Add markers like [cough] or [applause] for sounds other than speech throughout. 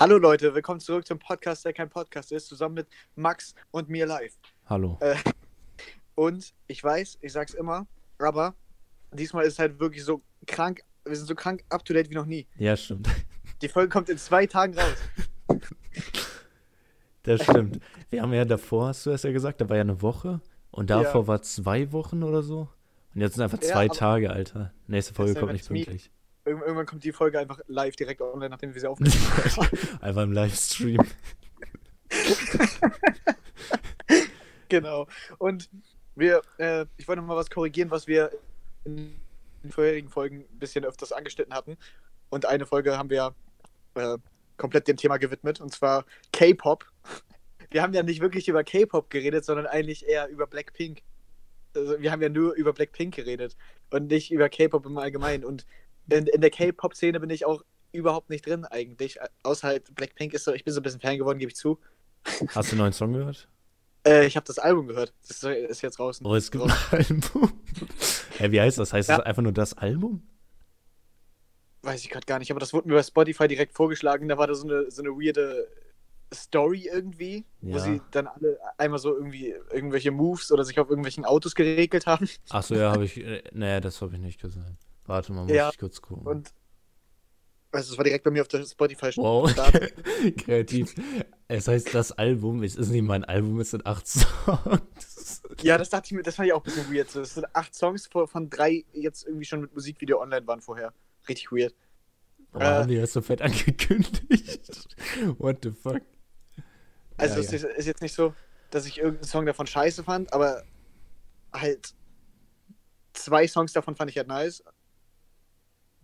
Hallo Leute, willkommen zurück zum Podcast, der kein Podcast ist, zusammen mit Max und mir live. Hallo. Äh, und ich weiß, ich sag's immer, aber diesmal ist es halt wirklich so krank, wir sind so krank up to date wie noch nie. Ja, stimmt. Die Folge kommt in zwei Tagen raus. Das stimmt. Wir haben ja davor, hast du es ja gesagt, da war ja eine Woche und davor Ja. war zwei Wochen oder so. Und jetzt sind einfach Ja, zwei aber- Tage, Alter. Nächste Folge ja kommt nicht pünktlich. Irgend irgendwann kommt die Folge einfach live direkt online, nachdem wir sie [laughs] aufnehmen. Einfach im Livestream. [laughs] genau. Und wir, äh, ich wollte noch mal was korrigieren, was wir in den vorherigen Folgen ein bisschen öfters angeschnitten hatten. Und eine Folge haben wir äh, komplett dem Thema gewidmet, und zwar K-Pop. Wir haben ja nicht wirklich über K-Pop geredet, sondern eigentlich eher über Blackpink. Also wir haben ja nur über Blackpink geredet und nicht über K-Pop im Allgemeinen. Und in, in der K-Pop-Szene bin ich auch überhaupt nicht drin eigentlich. Außer halt Blackpink ist so, ich bin so ein bisschen Fan geworden, gebe ich zu. [laughs] Hast du einen neuen Song gehört? Äh, ich habe das Album gehört. Das ist, jetzt draußen. Oh, es gibt ein [laughs] Album. Hä, wie heißt das? Heißt Ja. das einfach nur das Album? Weiß ich gerade gar nicht, aber das wurde mir bei Spotify direkt vorgeschlagen. Da war da so eine, so eine weirde Story irgendwie, wo Ja. sie dann alle einmal so irgendwie irgendwelche Moves oder sich auf irgendwelchen Autos geregelt haben. Achso, ja, habe [laughs] ich. Äh, nee, das habe ich nicht gesehen. Warte mal, muss Ja, ich kurz gucken. Und also, das war direkt bei mir auf der Spotify. Wow, [laughs] kreativ. Es heißt, das Album, es ist nicht mein Album, es sind acht Songs. [laughs] Ja, das dachte ich mir, das fand ich auch ein bisschen weird. Das sind acht Songs von, drei jetzt irgendwie schon mit Musikvideo online waren vorher. Richtig weird. Oh, Äh. haben die das so fett angekündigt? [laughs] What the fuck? Also Ja, es ja. ist, ist jetzt nicht so, dass ich irgendeinen Song davon scheiße fand, aber halt zwei Songs davon fand ich halt nice.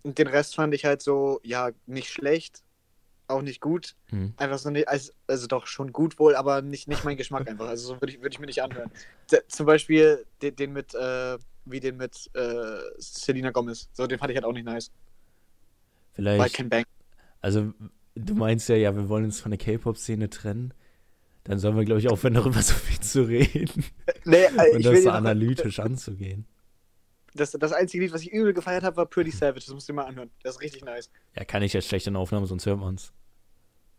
Und den Rest fand ich halt so, ja, nicht schlecht, auch nicht gut. Hm. Einfach so nicht, also, also doch schon gut wohl, aber nicht, nicht mein Geschmack [laughs] einfach. Also so würde ich, würd ich mir nicht anhören. D zum Beispiel den, den mit, äh, wie den mit äh, Selena Gomez. So, den fand ich halt auch nicht nice. Weil Vielleicht, kein Bang. also du meinst ja, ja, wir wollen uns von der K-Pop-Szene trennen. Dann sollen wir, glaube ich, aufhören, darüber so viel zu reden Nee, äh, [laughs] und das so noch- analytisch anzugehen. Das, das einzige Lied, was ich übel gefeiert habe, war Pretty Savage. Das musst du dir mal anhören. Das ist richtig nice. Ja, kann ich jetzt schlecht in der Aufnahme, sonst hört man es.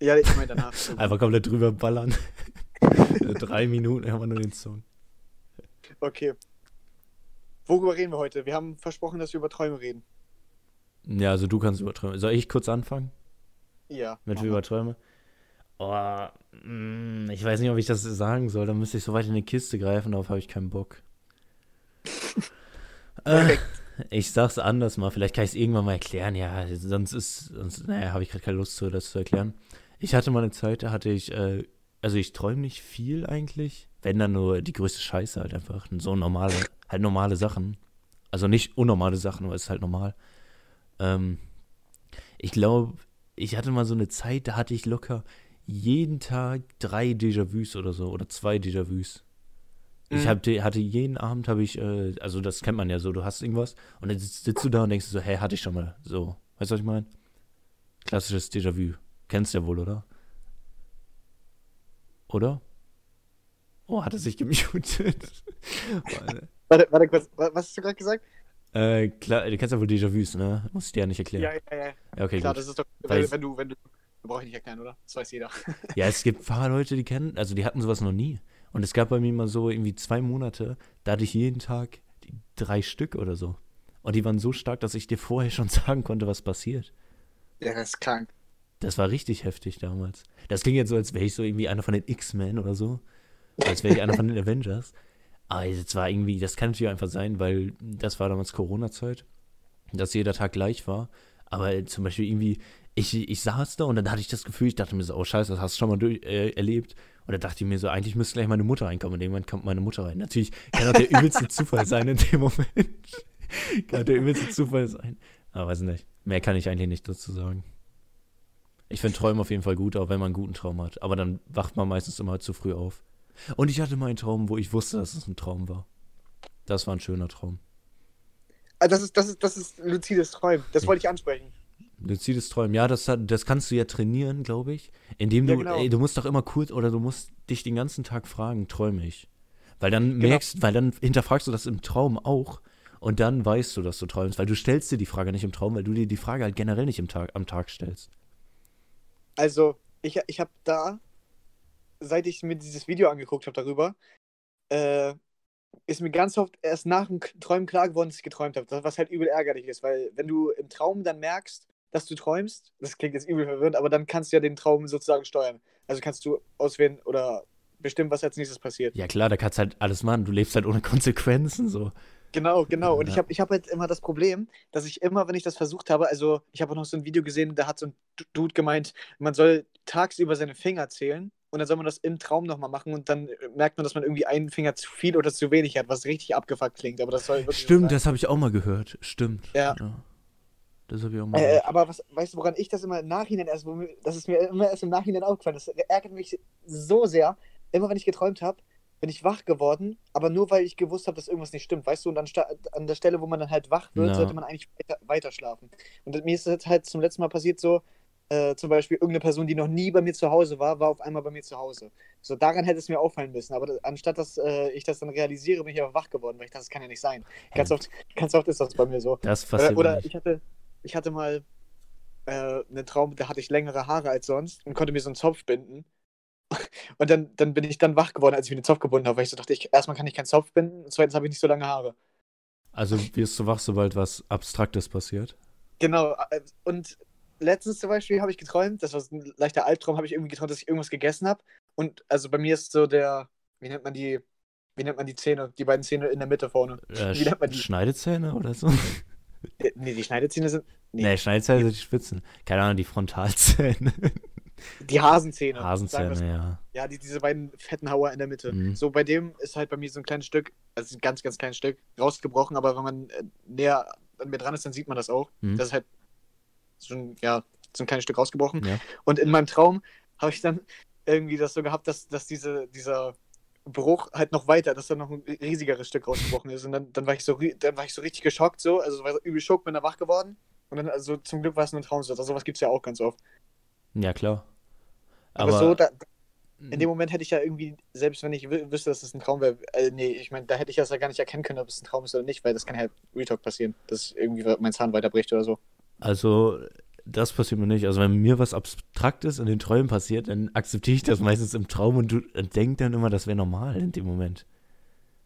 Ja, ich meine danach. [laughs] Einfach komplett drüber ballern. [laughs] Drei Minuten haben wir nur den Song. Okay. Worüber reden wir heute? Wir haben versprochen, dass wir über Träume reden. Ja, also du kannst überträumen. Soll ich kurz anfangen? Ja. Mit mal. überträume? Oh, mm, ich weiß nicht, ob ich das sagen soll. Da müsste ich so weit in die Kiste greifen, darauf habe ich keinen Bock. Ich sag's anders mal, vielleicht kann ich es irgendwann mal erklären. Ja, sonst ist, sonst, naja, habe ich gerade keine Lust zu, das zu erklären. Ich hatte mal eine Zeit, da hatte ich, äh, also ich träume nicht viel eigentlich. Wenn dann nur die größte Scheiße halt einfach. So normale, halt normale Sachen. Also nicht unnormale Sachen, aber es ist halt normal. Ähm, ich glaube, ich hatte mal so eine Zeit, da hatte ich locker jeden Tag drei Déjà-vus oder so, oder zwei Déjà-vus. Ich Mhm. hatte, hatte jeden Abend habe ich, äh, also das kennt man ja so, du hast irgendwas und dann sitzt, sitzt du da und denkst so, hey, hatte ich schon mal. So, weißt du, was ich meine? Klassisches Déjà-vu. Kennst du ja wohl, oder? Oder? Oh, hat er sich gemutet? [laughs] Warte, warte kurz. Wa- Was hast du gerade gesagt? äh, klar, du kennst ja wohl Déjà-vus, ne? Muss ich dir ja nicht erklären. Ja, ja, ja. Ja, okay, Klar, gut. das ist doch. Wenn, wenn du, wenn du. Brauche ich nicht erklären, oder? Das weiß jeder. Ja, es gibt ein paar Leute, die kennen, also die hatten sowas noch nie. Und es gab bei mir mal so irgendwie zwei Monate, da hatte ich jeden Tag drei Stück oder so. Und die waren so stark, dass ich dir vorher [laughs] schon sagen konnte, was passiert. Ja, das ist krank. Das war richtig heftig damals. Das klingt jetzt so, als wäre ich so irgendwie einer von den X-Men oder so. Als wäre ich einer von den [laughs] Avengers. Aber es war irgendwie, das kann natürlich einfach sein, weil das war damals Corona-Zeit, dass jeder Tag gleich war. Aber zum Beispiel irgendwie, ich, ich saß da und dann hatte ich das Gefühl, ich dachte mir so, oh scheiße, das hast du schon mal durch, äh, erlebt. Und dann dachte ich mir so, eigentlich müsste gleich meine Mutter reinkommen. Und irgendwann kommt meine Mutter rein. Natürlich kann auch der übelste [laughs] Zufall sein in dem Moment. kann der übelste Zufall sein. Aber weiß nicht. Mehr kann ich eigentlich nicht dazu sagen. Ich finde Träume auf jeden Fall gut, auch wenn man einen guten Traum hat. Aber dann wacht man meistens immer zu früh auf. Und ich hatte mal einen Traum, wo ich wusste, dass es ein Traum war. Das war ein schöner Traum. Ah, das ist, das ist, das ist luzides Träumen. Das wollte ich ansprechen. Luzides Träumen, ja, das, das kannst du ja trainieren, glaube ich. Indem du, Ja, genau. ey, du musst doch immer kurz, oder du musst dich den ganzen Tag fragen, träume ich. Weil dann Genau. merkst, weil dann hinterfragst du das im Traum auch und dann weißt du, dass du träumst, weil du stellst dir die Frage nicht im Traum, weil du dir die Frage halt generell nicht im Tag, am Tag stellst. Also, ich, ich habe da, seit ich mir dieses Video angeguckt habe darüber, äh, ist mir ganz oft erst nach dem Träumen klar geworden, dass ich geträumt habe. Was halt übel ärgerlich ist, weil wenn du im Traum dann merkst, dass du träumst, das klingt jetzt übel verwirrend, aber dann kannst du ja den Traum sozusagen steuern. Also kannst du auswählen oder bestimmen, was als nächstes passiert. Ja klar, da kannst du halt alles machen. Du lebst halt ohne Konsequenzen so. Genau, genau. Und ich Ja. habe ich hab halt immer das Problem, dass ich immer, wenn ich das versucht habe, also ich habe auch noch so ein Video gesehen, da hat so ein Du- Dude gemeint, man soll tagsüber seine Finger zählen und dann soll man das im Traum nochmal machen und dann äh, merkt man, dass man irgendwie einen Finger zu viel oder zu wenig hat, was richtig abgefuckt klingt. Aber das soll so Stimmt, sein. das habe ich auch mal gehört. Stimmt. Ja. Das habe ich auch mal Äh, aber was, weißt du, woran ich das immer im Nachhinein erst, das ist mir immer erst im Nachhinein aufgefallen. Das ärgert mich so sehr. Immer wenn ich geträumt habe, bin ich wach geworden, aber nur weil ich gewusst habe, dass irgendwas nicht stimmt, weißt du? Und ansta- an der Stelle, wo man dann halt wach wird, Ja. sollte man eigentlich weiter, weiter schlafen. Und mir ist das halt zum letzten Mal passiert so, äh, zum Beispiel irgendeine Person, die noch nie bei mir zu Hause war, war auf einmal bei mir zu Hause. So daran hätte es mir auffallen müssen, aber das, anstatt dass äh, ich das dann realisiere, bin ich aber wach geworden, weil ich dachte, das kann ja nicht sein. Ganz oft, ganz oft ist das bei mir so. Das Oder, passiert mir oder ich hatte, ich hatte mal äh, einen Traum, da hatte ich längere Haare als sonst und konnte mir so einen Zopf binden. [laughs] Und dann, dann bin ich dann wach geworden, als ich mir den Zopf gebunden habe, weil ich so dachte, ich, erstmal kann ich keinen Zopf binden und zweitens habe ich nicht so lange Haare. Also wirst du wach, sobald was Abstraktes passiert? Genau. äh, Und letztens zum Beispiel habe ich geträumt, das war so ein leichter Albtraum, habe ich irgendwie geträumt, dass ich irgendwas gegessen habe. Und also bei mir ist so der, wie nennt man die, wie nennt man die Zähne, die beiden Zähne in der Mitte vorne. Äh, Wie nennt man die? Schneidezähne oder so? [laughs] Äh, Nee, die Schneidezähne sind Nee. Nee, Schneidezähne sind die Spitzen. Keine Ahnung, die Frontalzähne. die Hasenzähne. Hasenzähne, ja. Ja, die, diese beiden fetten Hauer in der Mitte. Mhm. So, bei dem ist halt bei mir so ein kleines Stück, also ein ganz, ganz kleines Stück, rausgebrochen, aber wenn man äh, näher an mir dran ist, dann sieht man das auch. Mhm. Das ist halt so ein, ja, so ein kleines Stück rausgebrochen. ja. Und in meinem Traum habe ich dann irgendwie das so gehabt, dass, dass diese, dieser Bruch halt noch weiter, dass da noch ein riesigeres Stück rausgebrochen ist. Und dann, dann, war, ich so, dann war ich so richtig geschockt, so, also war so übel schockt, bin da wach geworden. Und dann, also zum Glück war es nur ein Traum. Also sowas gibt es ja auch ganz oft. Ja, klar. Aber, Aber, so, da, In dem Moment hätte ich ja irgendwie, selbst wenn ich wü- wüsste, dass es ein Traum wäre, äh, nee, ich meine, da hätte ich das ja gar nicht erkennen können, ob es ein Traum ist oder nicht, weil das kann ja Retalk passieren, dass irgendwie mein Zahn weiterbricht oder so. Also, das passiert mir nicht. Also, wenn mir was Abstraktes in den Träumen passiert, dann akzeptiere ich das meistens im Traum und du denk dann immer, das wäre normal in dem Moment.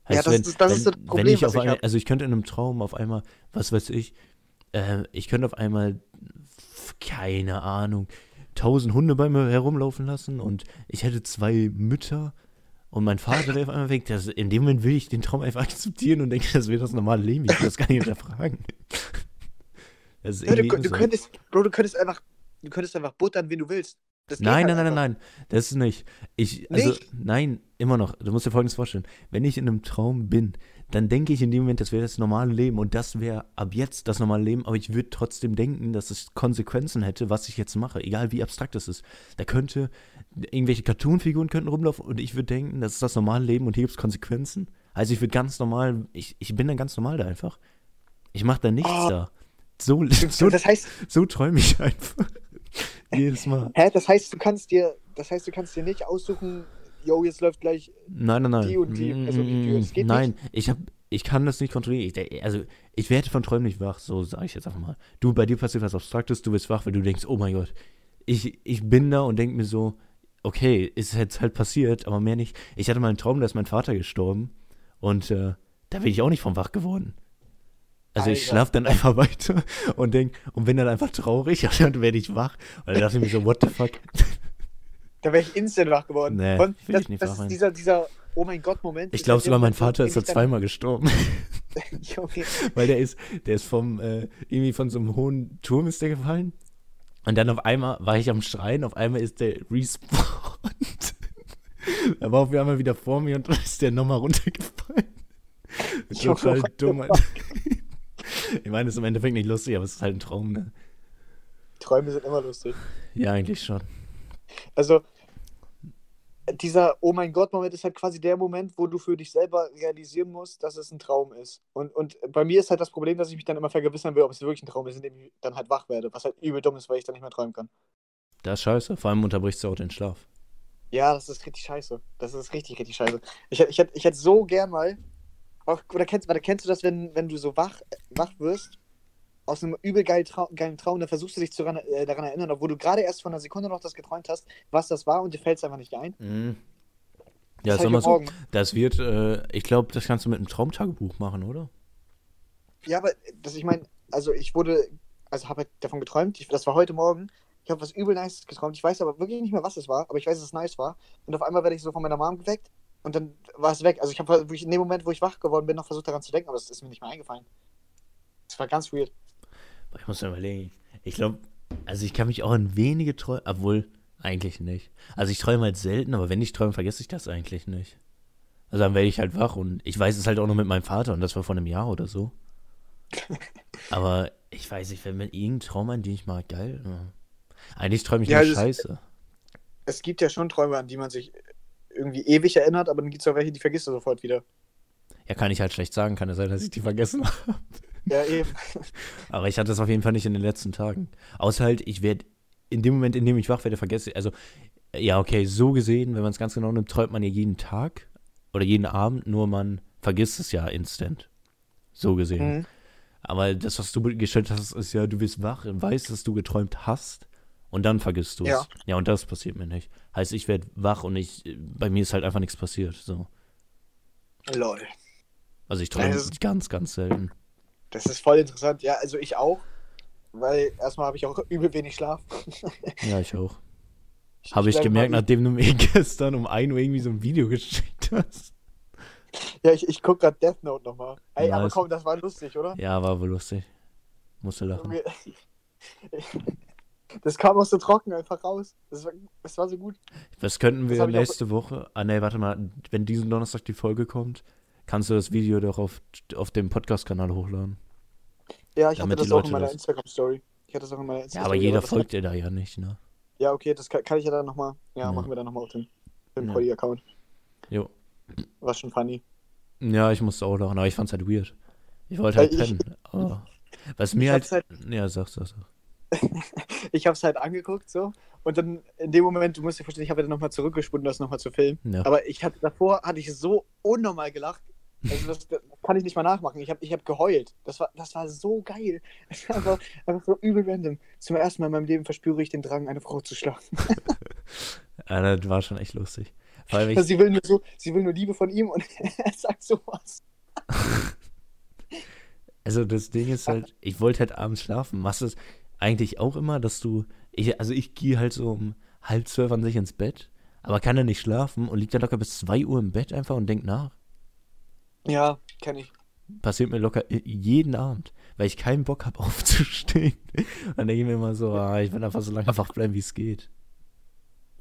Ja, Heißt, das wenn, ist- das wenn, ist das wenn Problem, ich was auf ich hab. Also, ich könnte in einem Traum auf einmal, was weiß ich, äh, ich könnte auf einmal, keine Ahnung, tausend Hunde bei mir herumlaufen lassen und ich hätte zwei Mütter und mein Vater wäre auf einmal weg. Das, in dem Moment will ich den Traum einfach akzeptieren und denke, das wäre das normale Leben. Ich will das gar nicht hinterfragen. Ja, du, du könntest, Bro, du könntest einfach, du könntest einfach buttern, wen du willst. Nein, halt nein, nein, nein. Das ist nicht. Ich, also, Nicht? nein, immer noch. Du musst dir folgendes vorstellen. Wenn ich in einem Traum bin, dann denke ich in dem Moment, das wäre das normale Leben und das wäre ab jetzt das normale Leben, aber ich würde trotzdem denken, dass es Konsequenzen hätte, was ich jetzt mache, egal wie abstrakt es ist. Da könnte, irgendwelche Cartoonfiguren könnten rumlaufen und ich würde denken, das ist das normale Leben und hier gibt es Konsequenzen. Also ich würde ganz normal, ich, ich bin dann ganz normal da einfach. Ich mache da nichts Oh. da. So, [laughs] so, Das heißt, so träume ich einfach. [laughs] Jedes Mal. hä, das heißt, du kannst dir, das heißt, du kannst dir nicht aussuchen, yo, jetzt läuft gleich, Nein, nein, nein. die und die Person die Tür. Das geht nein, ich hab, ich kann das nicht kontrollieren. Ich, also, ich werde von Träumen nicht wach, so sage ich jetzt einfach mal. Du, bei dir passiert was Abstraktes, du wirst wach, weil du denkst, oh mein Gott. Ich, ich bin da und denke mir so, okay, ist jetzt halt passiert, aber mehr nicht. Ich hatte mal einen Traum, da ist mein Vater gestorben und äh, da bin ich auch nicht vom wach geworden. Also ich Alter. schlafe dann einfach weiter und denk, und bin dann einfach traurig und [laughs] dann werde ich wach. Und dann dachte ich mir so, what the fuck? da wäre ich instant wach geworden. Nee, will das, ich nicht das ist dieser, dieser, oh mein Gott-Moment. Ich ist glaube sogar, mein Moment, Vater ich ist da zweimal gestorben. [laughs] Junge, Weil der ist, der ist vom, äh, irgendwie von so einem hohen Turm ist der gefallen. Und dann auf einmal war ich am Schreien, auf einmal ist der respawned. [laughs] er war auf einmal wieder vor mir und dann ist der nochmal runtergefallen. Total dumm. [laughs] Ich meine, es ist im Endeffekt nicht lustig, aber es ist halt ein Traum, ne? Träume sind immer lustig. Ja, eigentlich schon. Also, dieser Oh mein Gott-Moment ist halt quasi der Moment, wo du für dich selber realisieren musst, dass es ein Traum ist. Und, und bei mir ist halt das Problem, dass ich mich dann immer vergewissern will, ob es wirklich ein Traum ist, indem ich dann halt wach werde. Was halt übel dumm ist, weil ich dann nicht mehr träumen kann. Das ist scheiße. Vor allem unterbrichst du auch den Schlaf. Ja, das ist richtig scheiße. Das ist richtig, richtig scheiße. Ich, ich, ich hätte so gern mal. Auch, oder kennst, oder kennst du das, wenn, wenn du so wach, wach wirst aus einem übel geil Trau geilen Traum, dann versuchst du dich zu, äh, daran erinnern, obwohl du gerade erst von einer Sekunde noch das geträumt hast, was das war und dir fällt es einfach nicht ein. Mhm. Ja, sag mal so, das wird, äh, ich glaube, das kannst du mit einem Traumtagebuch machen, oder? Ja, aber das, ich meine, also ich wurde, also habe halt davon geträumt, ich, das war heute Morgen, ich habe was übel Nice geträumt, ich weiß aber wirklich nicht mehr, was es war, aber ich weiß, dass es nice war. Und auf einmal werde ich so von meiner Mom geweckt und dann war es weg. Also ich habe in dem Moment, wo ich wach geworden bin, noch versucht daran zu denken, aber es ist mir nicht mehr eingefallen. Das war ganz weird. Ich muss mir überlegen. Ich glaube, also ich kann mich auch an wenige träumen, obwohl eigentlich nicht. Also ich träume halt selten, aber wenn ich träume, vergesse ich das eigentlich nicht. Also dann werde ich halt wach und ich weiß es halt auch noch mit meinem Vater und das war vor einem Jahr oder so. [laughs] aber ich weiß nicht, wenn mir irgendein Traum an den ich mal geil. Eigentlich träume ich ja, nur Scheiße. Es, es gibt ja schon Träume, an die man sich irgendwie ewig erinnert, aber dann gibt es auch welche, die vergisst du sofort wieder. Ja, kann ich halt schlecht sagen. Kann es sein, dass ich die vergessen [laughs] habe. Ja, eben. [laughs] Aber ich hatte das auf jeden Fall nicht in den letzten Tagen. Außer halt, ich werde in dem Moment, in dem ich wach werde, vergesse. Also, ja, okay, so gesehen, wenn man es ganz genau nimmt, träumt man ja jeden Tag oder jeden Abend, nur man vergisst es ja instant. So gesehen. Mhm. Aber das, was du gestellt hast, ist ja, du bist wach und weißt, dass du geträumt hast und dann vergisst du es. Ja. ja, und das passiert mir nicht. Heißt, ich werde wach und ich, bei mir ist halt einfach nichts passiert. So. Lol. Also ich träume ganz, ganz selten. Das ist voll interessant. Ja, also ich auch. Weil erstmal habe ich auch übel wenig Schlaf. [laughs] ja, ich auch. Habe ich, ich gemerkt, nachdem du mir [laughs] gestern um 1 Uhr irgendwie so ein Video geschickt hast. Ja, ich, ich gucke gerade Death Note nochmal. Ey, nice. aber komm, das war lustig, oder? Ja, war wohl lustig. Musste lachen. [laughs] Das kam auch so trocken einfach raus. Das war, das war so gut. Was könnten wir nächste Woche. Ah, ne, warte mal. Wenn diesen Donnerstag die Folge kommt, kannst du das Video doch auf, auf dem Podcast-Kanal hochladen. Ja, ich hatte das auch in meiner Instagram-Story. Ich hatte das auch in meiner Instagram Ja, aber jeder folgt dir da ja nicht, ne? Ja, okay, das kann, kann ich ja dann nochmal. Ja, ja, machen wir dann nochmal auf dem, dem ja. account Jo. War schon funny. Ja, ich musste auch lachen, aber ich fand's halt weird. Ich wollte halt pennen. Oh. [laughs] Was mir halt, halt. Ja, sag, sag, sag. [laughs] ich hab's halt angeguckt so und dann in dem Moment, du musst dir vorstellen, ich habe ja nochmal zurückgespunden, das nochmal zu filmen. Ja. Aber ich hatte davor hatte ich so unnormal gelacht. Also das, das kann ich nicht mal nachmachen. Ich habe ich hab geheult. Das war, das war so geil. [laughs] Das war einfach, einfach so übel random. Zum ersten Mal in meinem Leben verspüre ich den Drang, eine Frau zu schlagen. [laughs] ja, das war schon echt lustig. Ich... sie, will nur so, sie will nur Liebe von ihm und er sagt sowas. Also das Ding ist halt, ich wollte halt abends schlafen. Machst du es eigentlich auch immer, dass du, ich, also ich gehe halt so um halb zwölf an sich ins Bett, aber kann dann nicht schlafen und liegt dann locker bis zwei Uhr im Bett einfach und denkt nach. Ja, kenne ich. Passiert mir locker jeden Abend, weil ich keinen Bock habe [laughs] aufzustehen. Dann denke ich mir immer so, ah, ich will einfach so lange wach bleiben, wie es geht.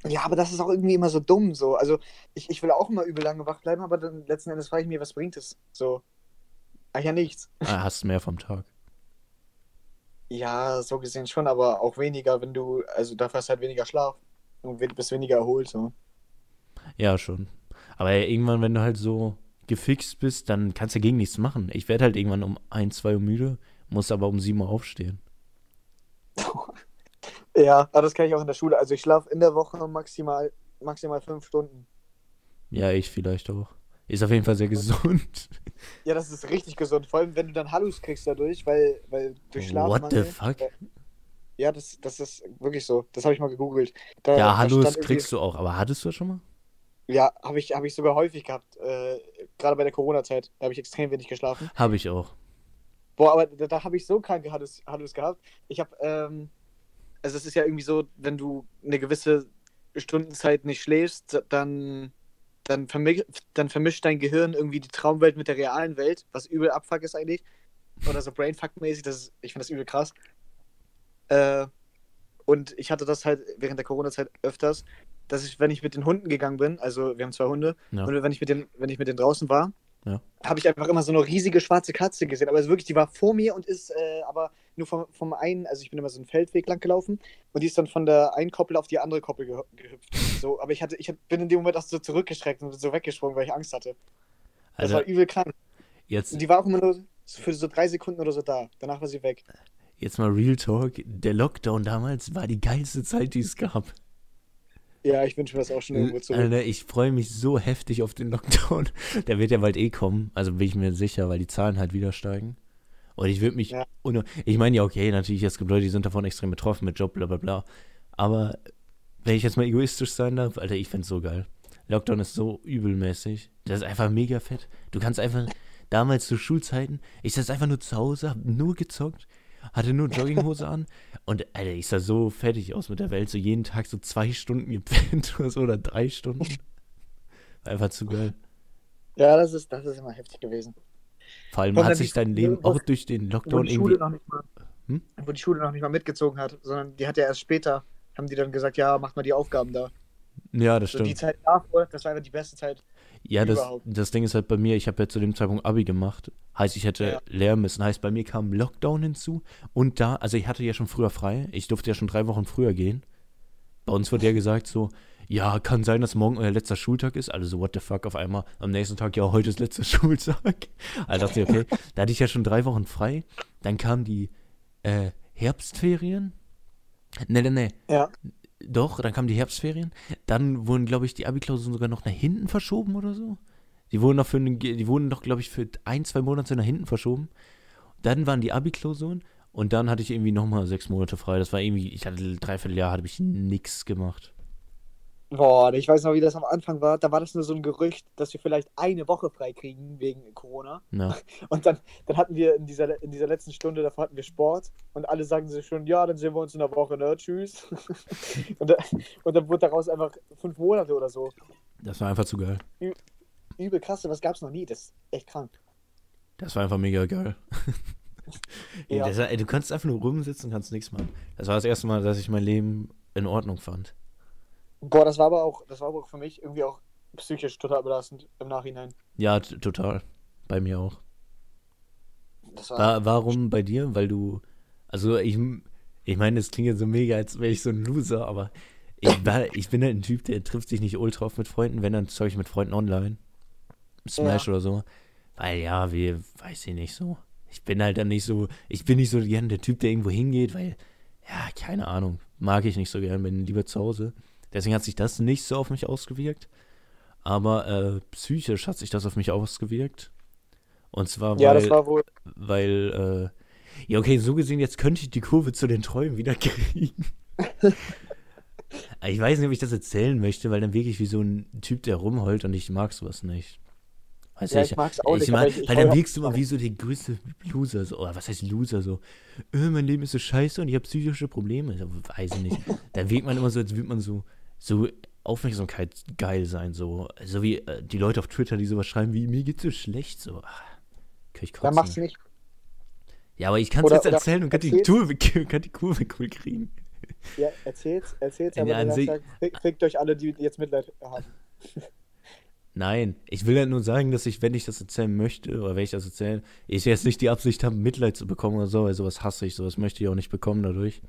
Ja, aber das ist auch irgendwie immer so dumm. So. Also ich, ich will auch immer übel lange wach bleiben, aber dann letzten Endes frage ich mir, was bringt es? So. Ach ja, nichts. Ah, hast mehr vom Tag. Ja, so gesehen schon, aber auch weniger, wenn du, also dafür hast halt weniger Schlaf und bist weniger erholt. So. Ja, schon. Aber irgendwann, wenn du halt so gefixt bist, dann kannst du gegen nichts machen. Ich werde halt irgendwann um 1, 2 Uhr müde, muss aber um 7 Uhr aufstehen. [laughs] ja, aber das kann ich auch in der Schule. Also ich schlafe in der Woche maximal, maximal 5 Stunden. Ja, ich vielleicht auch. Ist auf jeden Fall sehr gesund. [laughs] Ja, das ist richtig gesund. Vor allem, wenn du dann Hallus kriegst dadurch, weil, weil durch Schlaf. What the fuck? Ja, das, das ist wirklich so. Das habe ich mal gegoogelt. Da, ja, Hallus kriegst du auch, aber hattest du das schon mal? Ja, habe ich, hab ich sogar häufig gehabt. Äh, Gerade bei der Corona-Zeit. Da habe ich extrem wenig geschlafen. Habe ich auch. Boah, aber da, da habe ich so kranke Hadus, Hadus gehabt. Ich habe, ähm, also es ist ja irgendwie so, wenn du eine gewisse Stundenzeit nicht schläfst, dann, dann, vermi dann vermischt dein Gehirn irgendwie die Traumwelt mit der realen Welt, was übel abfuck ist eigentlich. Oder so Brainfuck-mäßig, ich finde das übel krass. Äh, und ich hatte das halt während der Corona-Zeit öfters, dass ich, wenn ich mit den Hunden gegangen bin, also wir haben zwei Hunde, ja. und wenn ich mit den, wenn ich mit denen draußen war, ja. habe ich einfach immer so eine riesige schwarze Katze gesehen. Aber wirklich, die war vor mir und ist äh, aber nur vom, vom einen, also ich bin immer so einen Feldweg lang gelaufen und die ist dann von der einen Koppel auf die andere Koppel ge gehüpft. So, aber ich hatte, ich bin in dem Moment auch so zurückgeschreckt und so weggesprungen, weil ich Angst hatte. Das also, war übel krank. Jetzt, und die war auch immer nur für so drei Sekunden oder so da. Danach war sie weg. Jetzt mal Real Talk. Der Lockdown damals war die geilste Zeit, die es gab. Ja, ich wünsche mir das auch schon irgendwo zurück. Alter, ich freue mich so heftig auf den Lockdown. [laughs] Der wird ja bald eh kommen, also bin ich mir sicher, weil die Zahlen halt wieder steigen. Und ich würde mich, Ja. ohne, ich meine ja, okay, natürlich, es gibt Leute, die sind davon extrem betroffen mit Job, bla bla bla. Aber wenn ich jetzt mal egoistisch sein darf, Alter, ich find's so geil. Lockdown ist so übelmäßig. Das ist einfach mega fett. Du kannst einfach, damals zu Schulzeiten, ich saß einfach nur zu Hause, hab nur gezockt, hatte nur Jogginghose an und Alter, ich sah so fertig aus mit der Welt, so jeden Tag so zwei Stunden gepennt [laughs] oder so oder drei Stunden. Einfach zu geil. Ja, das ist, das ist immer heftig gewesen. Vor allem hat sich die- dein Leben auch durch den Lockdown die, irgendwie. mal, Hm? wo die Schule noch nicht mal mitgezogen hat, sondern die hat ja erst später, haben die dann gesagt, ja, macht mal die Aufgaben da. Ja, das So die stimmt. Zeit davor, das war einfach die beste Zeit. Ja, das, überhaupt. das Ding ist halt bei mir, ich habe ja zu dem Zeitpunkt Abi gemacht. Heißt, ich hätte Ja. lernen müssen. Heißt, bei mir kam Lockdown hinzu. Und da, also ich hatte ja schon früher frei. Ich durfte ja schon drei Wochen früher gehen. Bei uns wurde ja gesagt so, ja, kann sein, dass morgen euer letzter Schultag ist. Also so, what the fuck, auf einmal. Am nächsten Tag, ja, heute ist letzter [laughs] Schultag. Also dachte ich, okay, [laughs] da hatte ich ja schon drei Wochen frei. Dann kamen die äh, Herbstferien. Ne, ne, ne. Ja. Doch, dann kamen die Herbstferien. Dann wurden, glaube ich, die Abi-Klausuren sogar noch nach hinten verschoben oder so. Die wurden noch für einen, die wurden noch, glaube ich, für ein, zwei Monate nach hinten verschoben. Dann waren die Abi-Klausuren und dann hatte ich irgendwie nochmal sechs Monate frei. Das war irgendwie, ich hatte dreiviertel Jahr, habe ich nichts gemacht. Boah, ich weiß noch, wie das am Anfang war. Da war das nur so ein Gerücht, dass wir vielleicht eine Woche frei kriegen wegen Corona. Ja, [laughs] Und dann, dann hatten wir in dieser, in dieser letzten Stunde, davor hatten wir Sport und alle sagten sich schon, ja, dann sehen wir uns in der Woche, ne? Tschüss. [laughs] und, da, und dann wurde daraus einfach fünf Monate oder so. das war einfach zu geil. Übel krass, was gab's noch nie. Das ist echt krank. Das war einfach mega geil. Ja. [laughs] das, ey, du kannst einfach nur rumsitzen und kannst nichts machen. Das war das erste Mal, dass ich mein Leben in Ordnung fand. Boah, das war aber auch, das war aber auch für mich irgendwie auch psychisch total belastend im Nachhinein. Ja, total. Bei mir auch. Das war, Wa warum bei dir? Weil du, also ich, ich meine, es klingt ja so mega, als wäre ich so ein Loser, aber ich, [laughs] war, ich bin halt ein Typ, der trifft sich nicht ultra oft mit Freunden, wenn dann zeug ich mit Freunden online. Smash oder so. Weil ja, wir, weiß ich nicht so. Ich bin halt dann nicht so, ich bin nicht so gern der Typ, der irgendwo hingeht, weil, ja, keine Ahnung, mag ich nicht so gern, bin lieber zu Hause. Deswegen hat sich das nicht so auf mich ausgewirkt. Aber äh, psychisch hat sich das auf mich ausgewirkt. Und zwar, ja, weil, das war wohl. weil, äh, ja, okay, so gesehen, jetzt könnte ich die Kurve zu den Träumen wieder [laughs] kriegen. ich weiß nicht, ob ich das erzählen möchte, weil dann wirklich wie so ein Typ, der rumheult und ich mag sowas nicht. Weißt Ja, du, ich mag's auch ich nicht, mag, ich- ich weil dann wirkst du immer wie so der größte Loser, so, oder was heißt Loser, so, äh, mein Leben ist so scheiße und ich habe psychische Probleme. Ich weiß ich nicht. dann wirkt man immer so, als würde man so, so Aufmerksamkeit geil sein, so, so wie äh, die Leute auf Twitter, die sowas schreiben wie, mir geht's so schlecht, so, ah, kann ich Dann kotzen. mach's nicht. Ja, aber ich kann es jetzt erzählen und kann die. Kurve, [laughs] kann die Kurve cool kriegen. Ja, erzähl's, erzähl's, aber dann sagt, fickt euch alle, die jetzt Mitleid haben. Nein, ich will ja nur sagen, dass ich, wenn ich das erzählen möchte, oder wenn ich das erzähle, ich jetzt nicht die Absicht habe, Mitleid zu bekommen oder so, weil sowas hasse ich, sowas möchte ich auch nicht bekommen dadurch.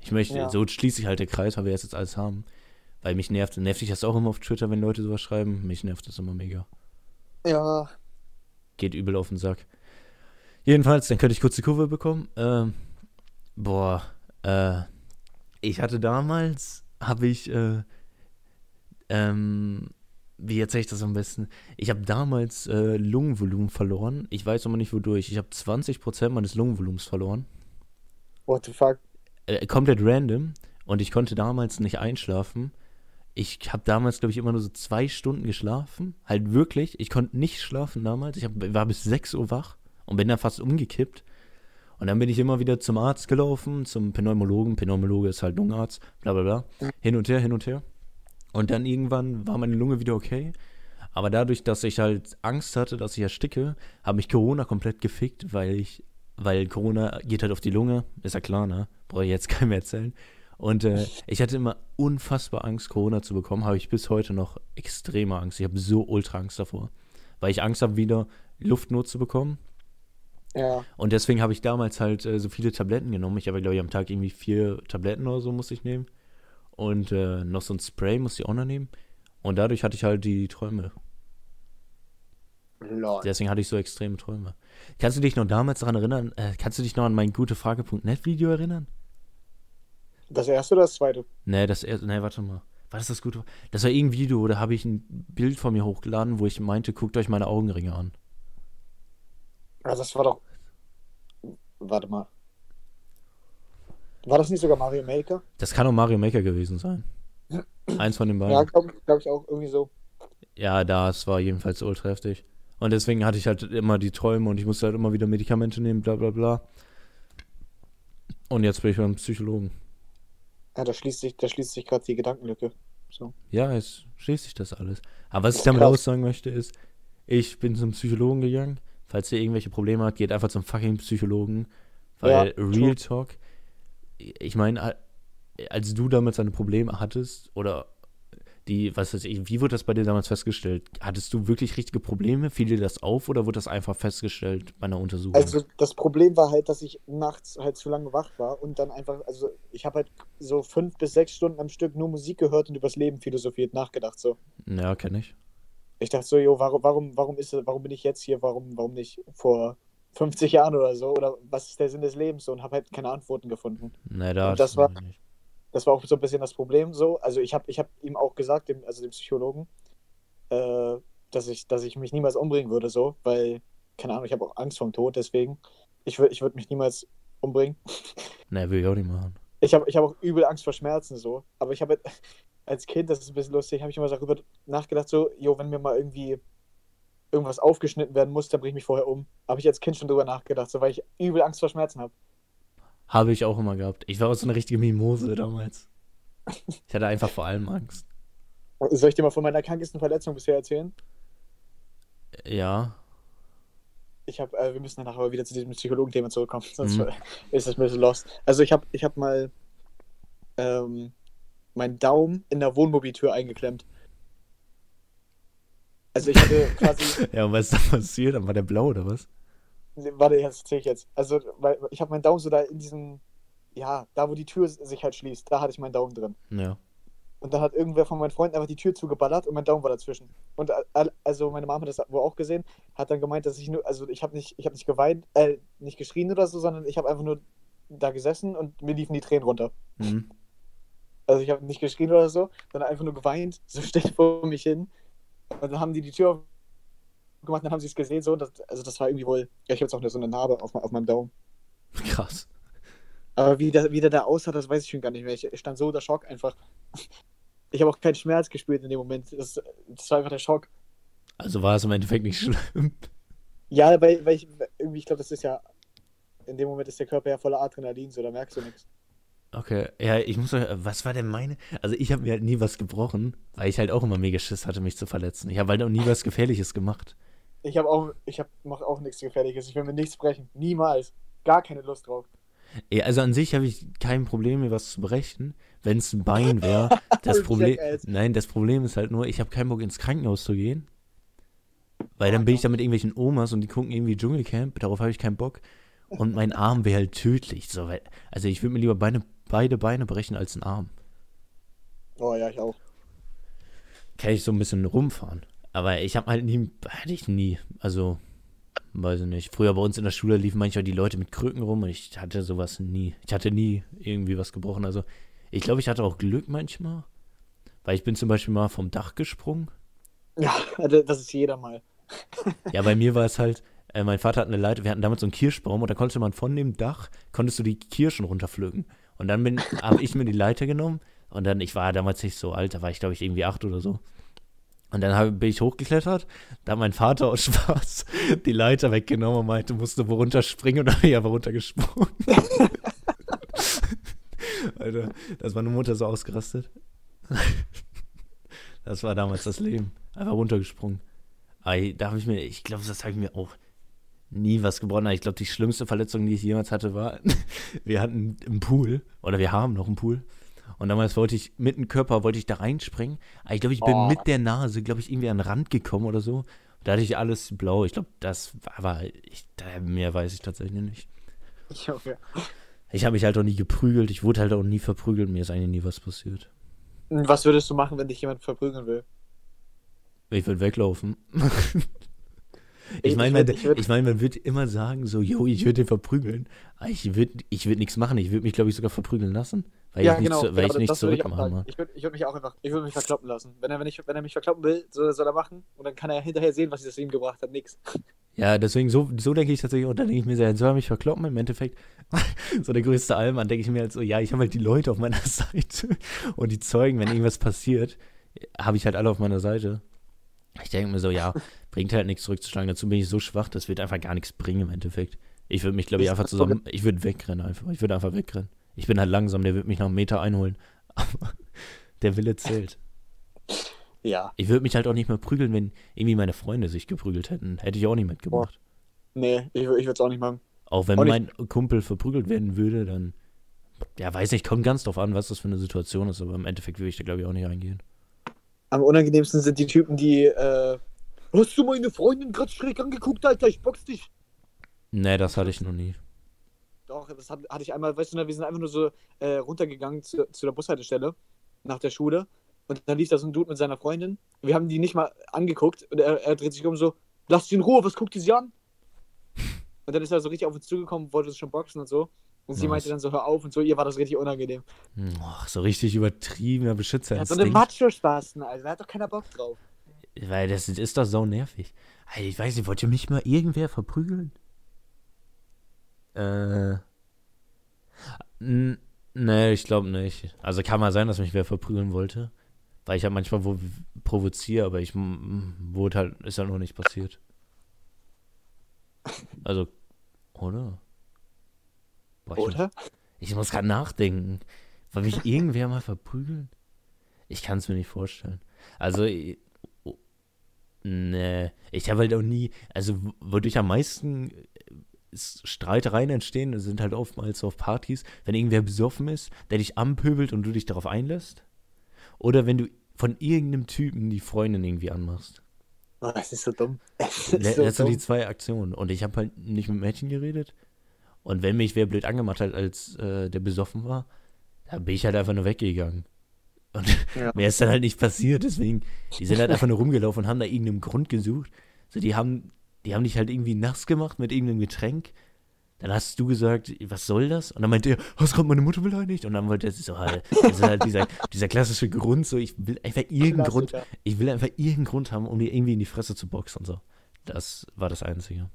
Ich möchte, Ja. so schließe ich halt der Kreis, weil wir jetzt alles haben. Weil mich nervt, nervt dich das auch immer auf Twitter, wenn Leute sowas schreiben? Mich nervt das immer mega. Ja, Geht übel auf den Sack. Jedenfalls, dann könnte ich kurz die Kurve bekommen. Ähm, boah, äh, ich hatte damals, habe ich, äh, ähm, wie erzähle ich das am besten? Ich habe damals äh, Lungenvolumen verloren. Ich weiß aber nicht wodurch. Ich habe 20% meines Lungenvolumens verloren. what the fuck. Äh, komplett random. Und ich konnte damals nicht einschlafen. Ich habe damals, glaube ich, immer nur so zwei Stunden geschlafen. Halt wirklich. Ich konnte nicht schlafen damals. Ich hab, war bis 6 Uhr wach und bin dann fast umgekippt. Und dann bin ich immer wieder zum Arzt gelaufen, zum Pneumologen. Pneumologe ist halt Lungenarzt, bla bla bla. Hin und her, hin und her. Und dann irgendwann war meine Lunge wieder okay. Aber dadurch, dass ich halt Angst hatte, dass ich ersticke, habe mich Corona komplett gefickt, weil ich, weil Corona geht halt auf die Lunge, ist ja klar, ne? Brauche ich jetzt [laughs] keinem erzählen. Und äh, ich hatte immer unfassbar Angst, Corona zu bekommen, habe ich bis heute noch extreme Angst. Ich habe so ultra Angst davor. Weil ich Angst habe, wieder Luftnot zu bekommen. Ja, Und deswegen habe ich damals halt äh, so viele Tabletten genommen. Ich habe, glaube ich, am Tag irgendwie vier Tabletten oder so musste ich nehmen. Und äh, noch so ein Spray musste ich auch noch nehmen. Und dadurch hatte ich halt die Träume. lol. Deswegen hatte ich so extreme Träume. Kannst du dich noch damals daran erinnern? Äh, kannst du dich noch an mein gutefrage.net Video erinnern? Das erste oder das zweite? Nee, das erste, nee, warte mal. War das das gute? Das war irgendein Video, da habe ich ein Bild von mir hochgeladen, wo ich meinte, guckt euch meine Augenringe an. Also das war doch. warte mal. War das nicht sogar Mario Maker? Das kann auch Mario Maker gewesen sein. [clears throat] Eins von den beiden. Ja, glaube glaub ich auch irgendwie so. Ja, das war jedenfalls ultra heftig. Und deswegen hatte ich halt immer die Träume und ich musste halt immer wieder Medikamente nehmen, bla bla bla. Und jetzt bin ich beim Psychologen. Ja, da schließt sich, da schließt sich gerade die Gedankenlücke. So. Ja, jetzt schließt sich das alles. Aber was ich damit aussagen möchte, ist, ich bin zum Psychologen gegangen. Falls ihr irgendwelche Probleme habt, geht einfach zum fucking Psychologen. Weil Ja, Real Talk, ich meine, als du damals deine Probleme hattest, oder die, was weiß ich, wie wurde das bei dir damals festgestellt? Hattest du wirklich richtige Probleme? Fiel dir das auf oder wurde das einfach festgestellt bei einer Untersuchung? Also das Problem war halt, dass ich nachts halt zu lange wach war und dann einfach, also ich habe halt so fünf bis sechs Stunden am Stück nur Musik gehört und übers Leben philosophiert, nachgedacht so. ja, kenne ich. Ich dachte so, jo, warum, warum, warum ist, warum bin ich jetzt hier? Warum, warum nicht vor 50 Jahren oder so? Oder was ist der Sinn des Lebens so? Und habe halt keine Antworten gefunden. Nee, da Und das war- nicht. Das war auch so ein bisschen das Problem so. Also ich habe ich hab ihm auch gesagt, dem, also dem Psychologen, äh, dass ich, dass ich mich niemals umbringen würde, so, weil, keine Ahnung, ich habe auch Angst vorm Tod, deswegen. Ich würde ich würd mich niemals umbringen. [laughs] Nee, will ich auch nicht machen. Ich habe ich hab auch übel Angst vor Schmerzen, so. Aber ich habe [laughs] als Kind, das ist ein bisschen lustig, habe ich immer darüber nachgedacht, so, jo, wenn mir mal irgendwie irgendwas aufgeschnitten werden muss, dann bringe ich mich vorher um. Habe ich als Kind schon drüber nachgedacht, so, weil ich übel Angst vor Schmerzen habe. Habe ich auch immer gehabt. Ich war auch so eine richtige Mimose damals. Ich hatte einfach vor allem Angst. Soll ich dir mal von meiner krankesten Verletzung bisher erzählen? Ja. Ich habe, äh, wir müssen danach aber wieder zu diesem Psychologen-Thema zurückkommen, [laughs] sonst Mhm. ist das ein bisschen lost. Also ich habe ich hab mal ähm, meinen Daumen in der Wohnmobiltür eingeklemmt. Also ich hatte quasi, [laughs] Ja, und was ist da passiert? Dann war der blau oder was? Warte, das erzähl ich jetzt. Also weil, ich habe meinen Daumen so da in diesem, ja, da wo die Tür sich halt schließt, da hatte ich meinen Daumen drin. Ja. Und dann hat irgendwer von meinen Freunden einfach die Tür zugeballert und mein Daumen war dazwischen. Und äh, also meine Mama hat das wohl auch gesehen, hat dann gemeint, dass ich nur, also ich habe nicht, ich habe nicht geweint, äh, nicht geschrien oder so, sondern ich habe einfach nur da gesessen und mir liefen die Tränen runter. Mhm. Also ich habe nicht geschrien oder so, sondern einfach nur geweint, so [laughs] still vor mich hin. Und dann haben die die Tür gemacht, dann haben sie es gesehen, so. Das, also das war irgendwie wohl, ja, ich habe jetzt auch nur so eine Narbe auf, auf meinem Daumen. Krass. Aber wie der, wie der da aussah, das weiß ich schon gar nicht mehr. Ich stand so unter Schock einfach. [laughs] Ich habe auch keinen Schmerz gespürt in dem Moment. Das, das war einfach der Schock. Also war es im Endeffekt nicht schlimm. Ja, weil, weil ich irgendwie, ich glaube, das ist ja, in dem Moment ist der Körper ja voller Adrenalin, so, da merkst du nichts. Okay, ja, ich muss sagen, was war denn meine? Also ich habe mir halt nie was gebrochen, weil ich halt auch immer mega Schiss hatte, mich zu verletzen. Ich habe halt auch nie was Gefährliches gemacht. Ich habe auch, ich habe mach auch nichts Gefährliches. Ich will mir nichts brechen. Niemals. Gar keine Lust drauf. Ja, also an sich habe ich kein Problem, mir was zu brechen, wenn es ein Bein wäre. [laughs] Das Problem, nein, das Problem ist halt nur, ich habe keinen Bock ins Krankenhaus zu gehen, weil dann bin ich da mit irgendwelchen Omas und die gucken irgendwie Dschungelcamp, darauf habe ich keinen Bock. Und mein Arm wäre halt tödlich. So, weil, also ich würde mir lieber Beine, beide Beine brechen als einen Arm. Oh ja, ich auch. Kann ich so ein bisschen rumfahren. Aber ich habe halt nie, hatte ich nie, also weiß ich nicht. Früher bei uns in der Schule liefen manchmal die Leute mit Krücken rum und ich hatte sowas nie. Ich hatte nie irgendwie was gebrochen. Also ich glaube, ich hatte auch Glück manchmal, weil ich bin zum Beispiel mal vom Dach gesprungen. Ja, [laughs] das ist jeder mal. [laughs] Ja, bei mir war es halt, äh, mein Vater hat eine Leiter, wir hatten damals so einen Kirschbaum und da konnte man von dem Dach, konntest du die Kirschen runterpflücken. Und dann bin, habe ich mir die Leiter genommen und dann, ich war damals nicht so alt, da war ich glaube ich irgendwie acht oder so. Und dann hab, bin ich hochgeklettert, da hat mein Vater aus Spaß [laughs] die Leiter weggenommen und meinte, musst du wo runterspringen und dann bin ich einfach runtergesprungen. [laughs] Alter, da ist meine Mutter so ausgerastet. [laughs] Das war damals das Leben. Einfach runtergesprungen. Aber da habe ich mir, ich glaube, das habe ich mir auch nie was gebrochen. Aber Ich glaube, die schlimmste Verletzung, die ich jemals hatte, war, wir hatten einen Pool, oder wir haben noch einen Pool. Und damals wollte ich mit dem Körper, wollte ich da reinspringen. Aber ich glaube, ich bin Oh. mit der Nase, glaube ich, irgendwie an den Rand gekommen oder so. Da hatte ich alles blau. Ich glaube, das war, aber ich, mehr weiß ich tatsächlich nicht. Ich auch, ja. Ich habe mich halt auch nie geprügelt. Ich wurde halt auch nie verprügelt. Mir ist eigentlich nie was passiert. Was würdest du machen, wenn dich jemand verprügeln will? Ich würde weglaufen. [laughs] Ich- meine, ich man, ich würd- ich mein, man wird immer sagen, so, yo, ich würde den verprügeln. Aber ich würde ich würd nichts machen. Ich würde mich, glaube ich, sogar verprügeln lassen. Weil ich nichts, weil genau, ich nichts das würd ich auch zurückmachen mag. Ich würde würd mich auch einfach, ich würde mich verkloppen lassen. Wenn er, wenn, ich, wenn er mich verkloppen will, soll, soll er machen und dann kann er hinterher sehen, was das ihm gebracht hat. Nix. Ja, deswegen, so, so denke ich tatsächlich, und dann denke ich mir so, soll er mich verkloppen im Endeffekt? [laughs] so der größte Allmann, denke ich mir halt so, ja, ich habe halt die Leute auf meiner [laughs] Seite und die Zeugen, wenn irgendwas passiert, habe ich halt alle auf meiner Seite. Ich denke mir so, ja, bringt halt nichts zurückzuschlagen. Dazu bin ich so schwach, das wird einfach gar nichts bringen im Endeffekt. Ich würde mich, glaube ich, einfach zusammen, ich würde wegrennen einfach. Ich würde einfach wegrennen. Ich bin halt langsam, der wird mich nach einem Meter einholen. [laughs] Aber der Wille zählt. Ja. Ich würde mich halt auch nicht mehr prügeln, wenn irgendwie meine Freunde sich geprügelt hätten. Hätte ich auch nicht mitgemacht. Nee, ich, ich würde es auch nicht machen. Auch wenn Auch mein Kumpel verprügelt werden würde, dann. Ja, weiß nicht, kommt ganz drauf an, was das für eine Situation ist, aber im Endeffekt würde ich da, glaube ich, auch nicht reingehen. Am unangenehmsten sind die Typen, die, äh, hast du meine Freundin gerade schräg angeguckt, Alter, ich box dich. Nee, das hatte ich noch nie. Doch, das hat, hatte ich einmal, weißt du, wir sind einfach nur so äh, runtergegangen zu, zu der Bushaltestelle nach der Schule und dann lief da so ein Dude mit seiner Freundin. Wir haben die nicht mal angeguckt und er, er dreht sich um so, lass sie in Ruhe, was guckt die sie an? Und dann ist er so richtig auf uns zugekommen, wollte uns schon boxen und so. Und sie Nice. meinte dann so, hör auf und so, ihr war das richtig unangenehm. Hm, Och, so richtig übertriebener Ja, Beschützerinstinkt. so eine Macho-Spasten, Alter, da hat doch keiner Bock drauf. Weil das ist doch so nervig. Ich weiß nicht, wollt ihr mich mal irgendwer verprügeln? Äh. Nee, ich glaube nicht. Also kann mal sein, dass mich wer verprügeln wollte. Weil ich ja manchmal wo provoziere, aber ich wurde halt, ist halt noch nicht passiert. Also, oder? Boah, ich, Oder? ich muss gerade nachdenken. Soll mich irgendwer mal verprügeln? Ich kann es mir nicht vorstellen. Also, oh, nee, ich habe halt auch nie, also wodurch am meisten Streitereien entstehen, sind halt oftmals auf Partys, wenn irgendwer besoffen ist, der dich anpöbelt und du dich darauf einlässt. Oder wenn du von irgendeinem Typen die Freundin irgendwie anmachst. Oh, das ist so dumm. [laughs] Das ist so Das sind die dumm. zwei Aktionen. Und ich habe halt nicht mit Mädchen geredet. Und wenn mich wer blöd angemacht hat, als äh, der besoffen war, dann bin ich halt einfach nur weggegangen. Und Ja. [laughs] mehr ist dann halt nicht passiert. Deswegen, die sind halt einfach nur rumgelaufen und haben da irgendeinen Grund gesucht. So, die haben, die haben dich halt irgendwie nass gemacht mit irgendeinem Getränk. Dann hast du gesagt, was soll das? Und dann meinte er, hast gerade meine Mutter beleidigt? Und dann wollte er so halt, das ist halt dieser, [laughs] dieser klassische Grund, so ich will einfach irgendeinen Grund, ich will einfach irgendeinen Grund haben, um dir irgendwie in die Fresse zu boxen und so. Das war das Einzige.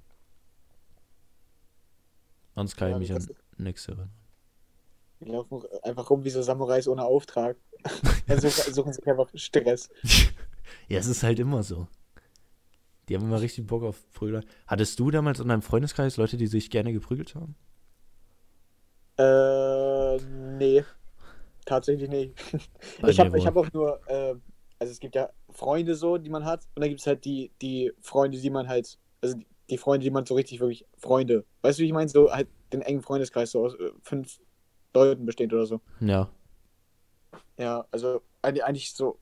Sonst kann Ja, ich mich an nichts erinnern. Die laufen einfach rum wie so Samurais ohne Auftrag. [laughs] [laughs] Also suchen sich einfach Stress. ja, es ist halt immer so. Die haben immer richtig Bock auf Prügler. Hattest du damals in deinem Freundeskreis Leute, die sich gerne geprügelt haben? Äh, nee. Tatsächlich nicht. [laughs] Bei ich habe hab auch nur, äh, also es gibt ja Freunde so, die man hat. Und dann gibt es halt die, die Freunde, die man halt, also die, Freunde, die man so richtig wirklich Freunde. Weißt du, wie ich meine? So halt den engen Freundeskreis so aus äh, fünf Leuten besteht oder so. Ja. Ja, also eigentlich so,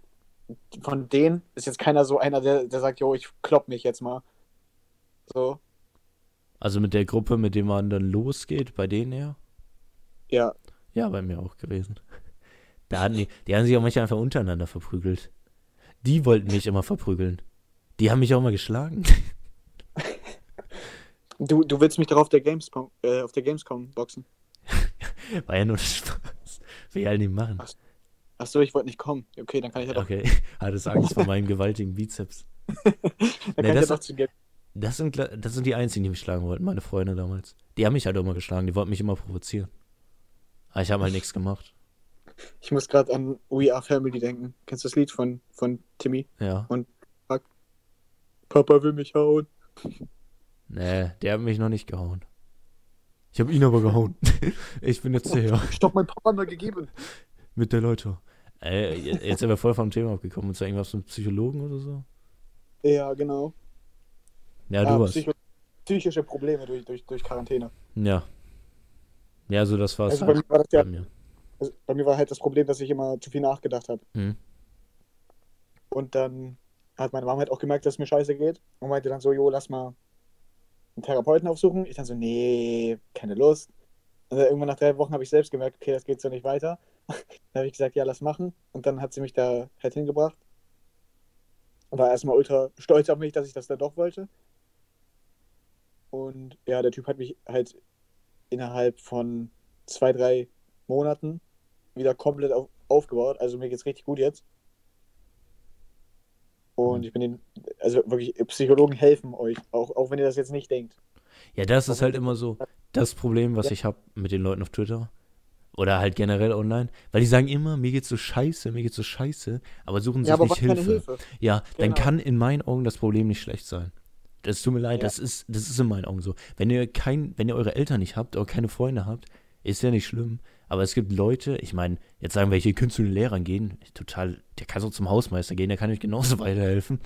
von denen ist jetzt keiner so einer, der, der sagt, jo, ich klopp mich jetzt mal. So, Also mit der Gruppe, mit der man dann losgeht, bei denen eher? ja. Ja, bei mir auch gewesen. [laughs] Da hatten die, die haben sich auch manchmal einfach untereinander verprügelt. Die wollten mich immer verprügeln. Die haben mich auch immer geschlagen. [laughs] Du, du willst mich doch auf der Gamescom, äh, auf der Gamescom boxen. [laughs] War ja nur Spaß. Will ich halt nicht machen. Achso, ich wollte nicht kommen. Okay, dann kann ich ja doch, Okay, [laughs] hattest Angst vor meinem gewaltigen Bizeps. [laughs] dann Nee, kann ich ja das- doch zu Das sind, das sind die einzigen, die mich schlagen wollten, meine Freunde damals. Die haben mich halt immer geschlagen, die wollten mich immer provozieren. Aber ich habe halt nichts gemacht. Ich muss gerade an We Are Family denken. Kennst du das Lied von, von Timmy? Ja. Papa will mich hauen. [laughs] Nee, der hat mich noch nicht gehauen. Ich habe ihn aber gehauen. ich bin jetzt der Stopp, mein Papa mal gegeben. mit der Leute. Ey, jetzt sind wir voll vom Thema abgekommen. Und zwar irgendwas mit Psychologen oder so? Ja, genau. Ja, du hast. psycho psychische Probleme durch, durch, durch Quarantäne. Ja. Ja, so das war's Also bei halt mir, war das bei ja, mir. also bei mir war halt das Problem, dass ich immer zu viel nachgedacht habe. Hm. Und dann hat meine Mama halt auch gemerkt, dass es mir scheiße geht. Und meinte dann so, jo, lass mal einen Therapeuten aufsuchen. Ich dann so, nee, keine Lust. Und dann irgendwann nach drei Wochen habe ich selbst gemerkt, okay, das geht so nicht weiter. Dann habe ich gesagt, ja, lass machen. Und dann hat sie mich da halt hingebracht. Und war erstmal ultra stolz auf mich, dass ich das dann doch wollte. Und ja, der Typ hat mich halt innerhalb von zwei, drei Monaten wieder komplett auf, aufgebaut. Also mir geht's richtig gut jetzt. Und Mhm. ich bin den, also wirklich, Psychologen helfen euch, auch, auch wenn ihr das jetzt nicht denkt. Ja, das ist halt immer so das Problem, was Ja. ich habe mit den Leuten auf Twitter. Oder halt generell online. Weil die sagen immer, mir geht's so scheiße, mir geht's so scheiße, aber suchen sich Ja, aber nicht Hilfe. Hilfe. Ja, dann Genau. kann in meinen Augen das Problem nicht schlecht sein. Das tut mir leid, Ja. das ist, das ist in meinen Augen so. Wenn ihr kein, wenn ihr eure Eltern nicht habt oder keine Freunde habt, ist ja nicht schlimm. Aber es gibt Leute, ich meine, jetzt sagen welche können zu den Lehrern gehen, total, der kann so zum Hausmeister gehen, der kann euch genauso [laughs] weiterhelfen.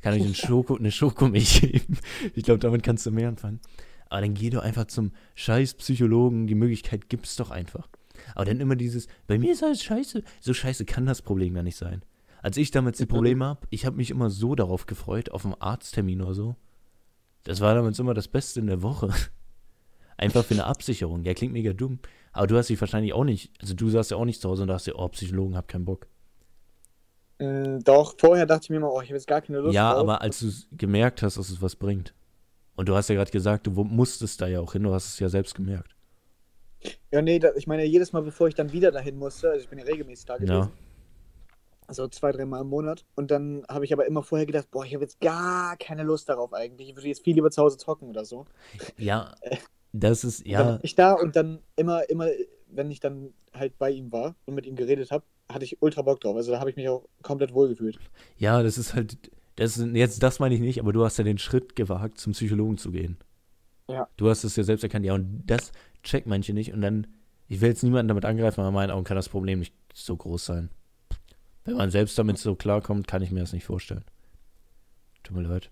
Kann euch einen [laughs] Schoko, eine Schokomilch [laughs] geben. Ich glaube, damit kannst du mehr anfangen. Aber dann geh doch einfach zum scheiß Psychologen, die Möglichkeit gibt's doch einfach. Aber dann immer dieses, bei mir ist alles scheiße. So scheiße kann das Problem gar nicht sein. Als ich damals die Probleme habe, ich habe mich immer so darauf gefreut, auf einen Arzttermin oder so. Das war damals immer das Beste in der Woche. [laughs] Einfach für eine Absicherung. Ja, klingt mega dumm. Aber du hast dich wahrscheinlich auch nicht, also du saßt ja auch nicht zu Hause und dachtest dir, oh, Psychologen, hab keinen Bock. Äh, doch, vorher dachte ich mir immer, oh, ich habe jetzt gar keine Lust ja, drauf. aber als du gemerkt hast, dass es was bringt. Und du hast ja gerade gesagt, du musstest da ja auch hin, du hast es ja selbst gemerkt. Ja, nee, da, ich meine, jedes Mal, bevor ich dann wieder dahin musste, also ich bin ja regelmäßig da gewesen, Ja. also zwei, dreimal im Monat, und dann habe ich aber immer vorher gedacht, boah, ich habe jetzt gar keine Lust darauf eigentlich, ich würde jetzt viel lieber zu Hause zocken oder so. Ja, das ist, Dann ja, war ich da und dann immer, immer, wenn ich dann halt bei ihm war und mit ihm geredet habe, hatte ich ultra Bock drauf. Also da habe ich mich auch komplett wohlgefühlt. ja, das ist halt, das ist, jetzt, das meine ich nicht, aber du hast ja den Schritt gewagt, zum Psychologen zu gehen. Ja. Du hast es ja selbst erkannt, ja, und das checkt manche nicht und dann, ich will jetzt niemanden damit angreifen, aber in meinen Augen kann das Problem nicht so groß sein. Wenn man selbst damit so klarkommt, kann ich mir das nicht vorstellen. Tut mir leid.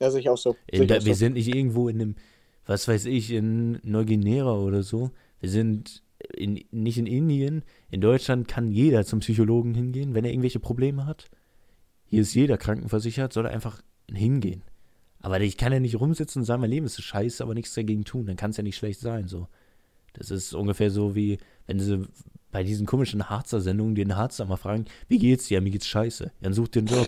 Ja, sehe ich auch so. In ich der, auch wir so. sind nicht irgendwo in einem, was weiß ich, in Neuguinea oder so. Wir sind in, nicht in Indien. In Deutschland kann jeder zum Psychologen hingehen, wenn er irgendwelche Probleme hat. Hier ist jeder krankenversichert, soll er einfach hingehen. Aber ich kann ja nicht rumsitzen und sagen, mein Leben ist scheiße, aber nichts dagegen tun. Dann kann es ja nicht schlecht sein. So. Das ist ungefähr so wie, wenn sie bei diesen komischen Harzer-Sendungen den Harzer mal fragen, wie geht's dir? Ja, mir geht's scheiße. Dann such dir einen Job.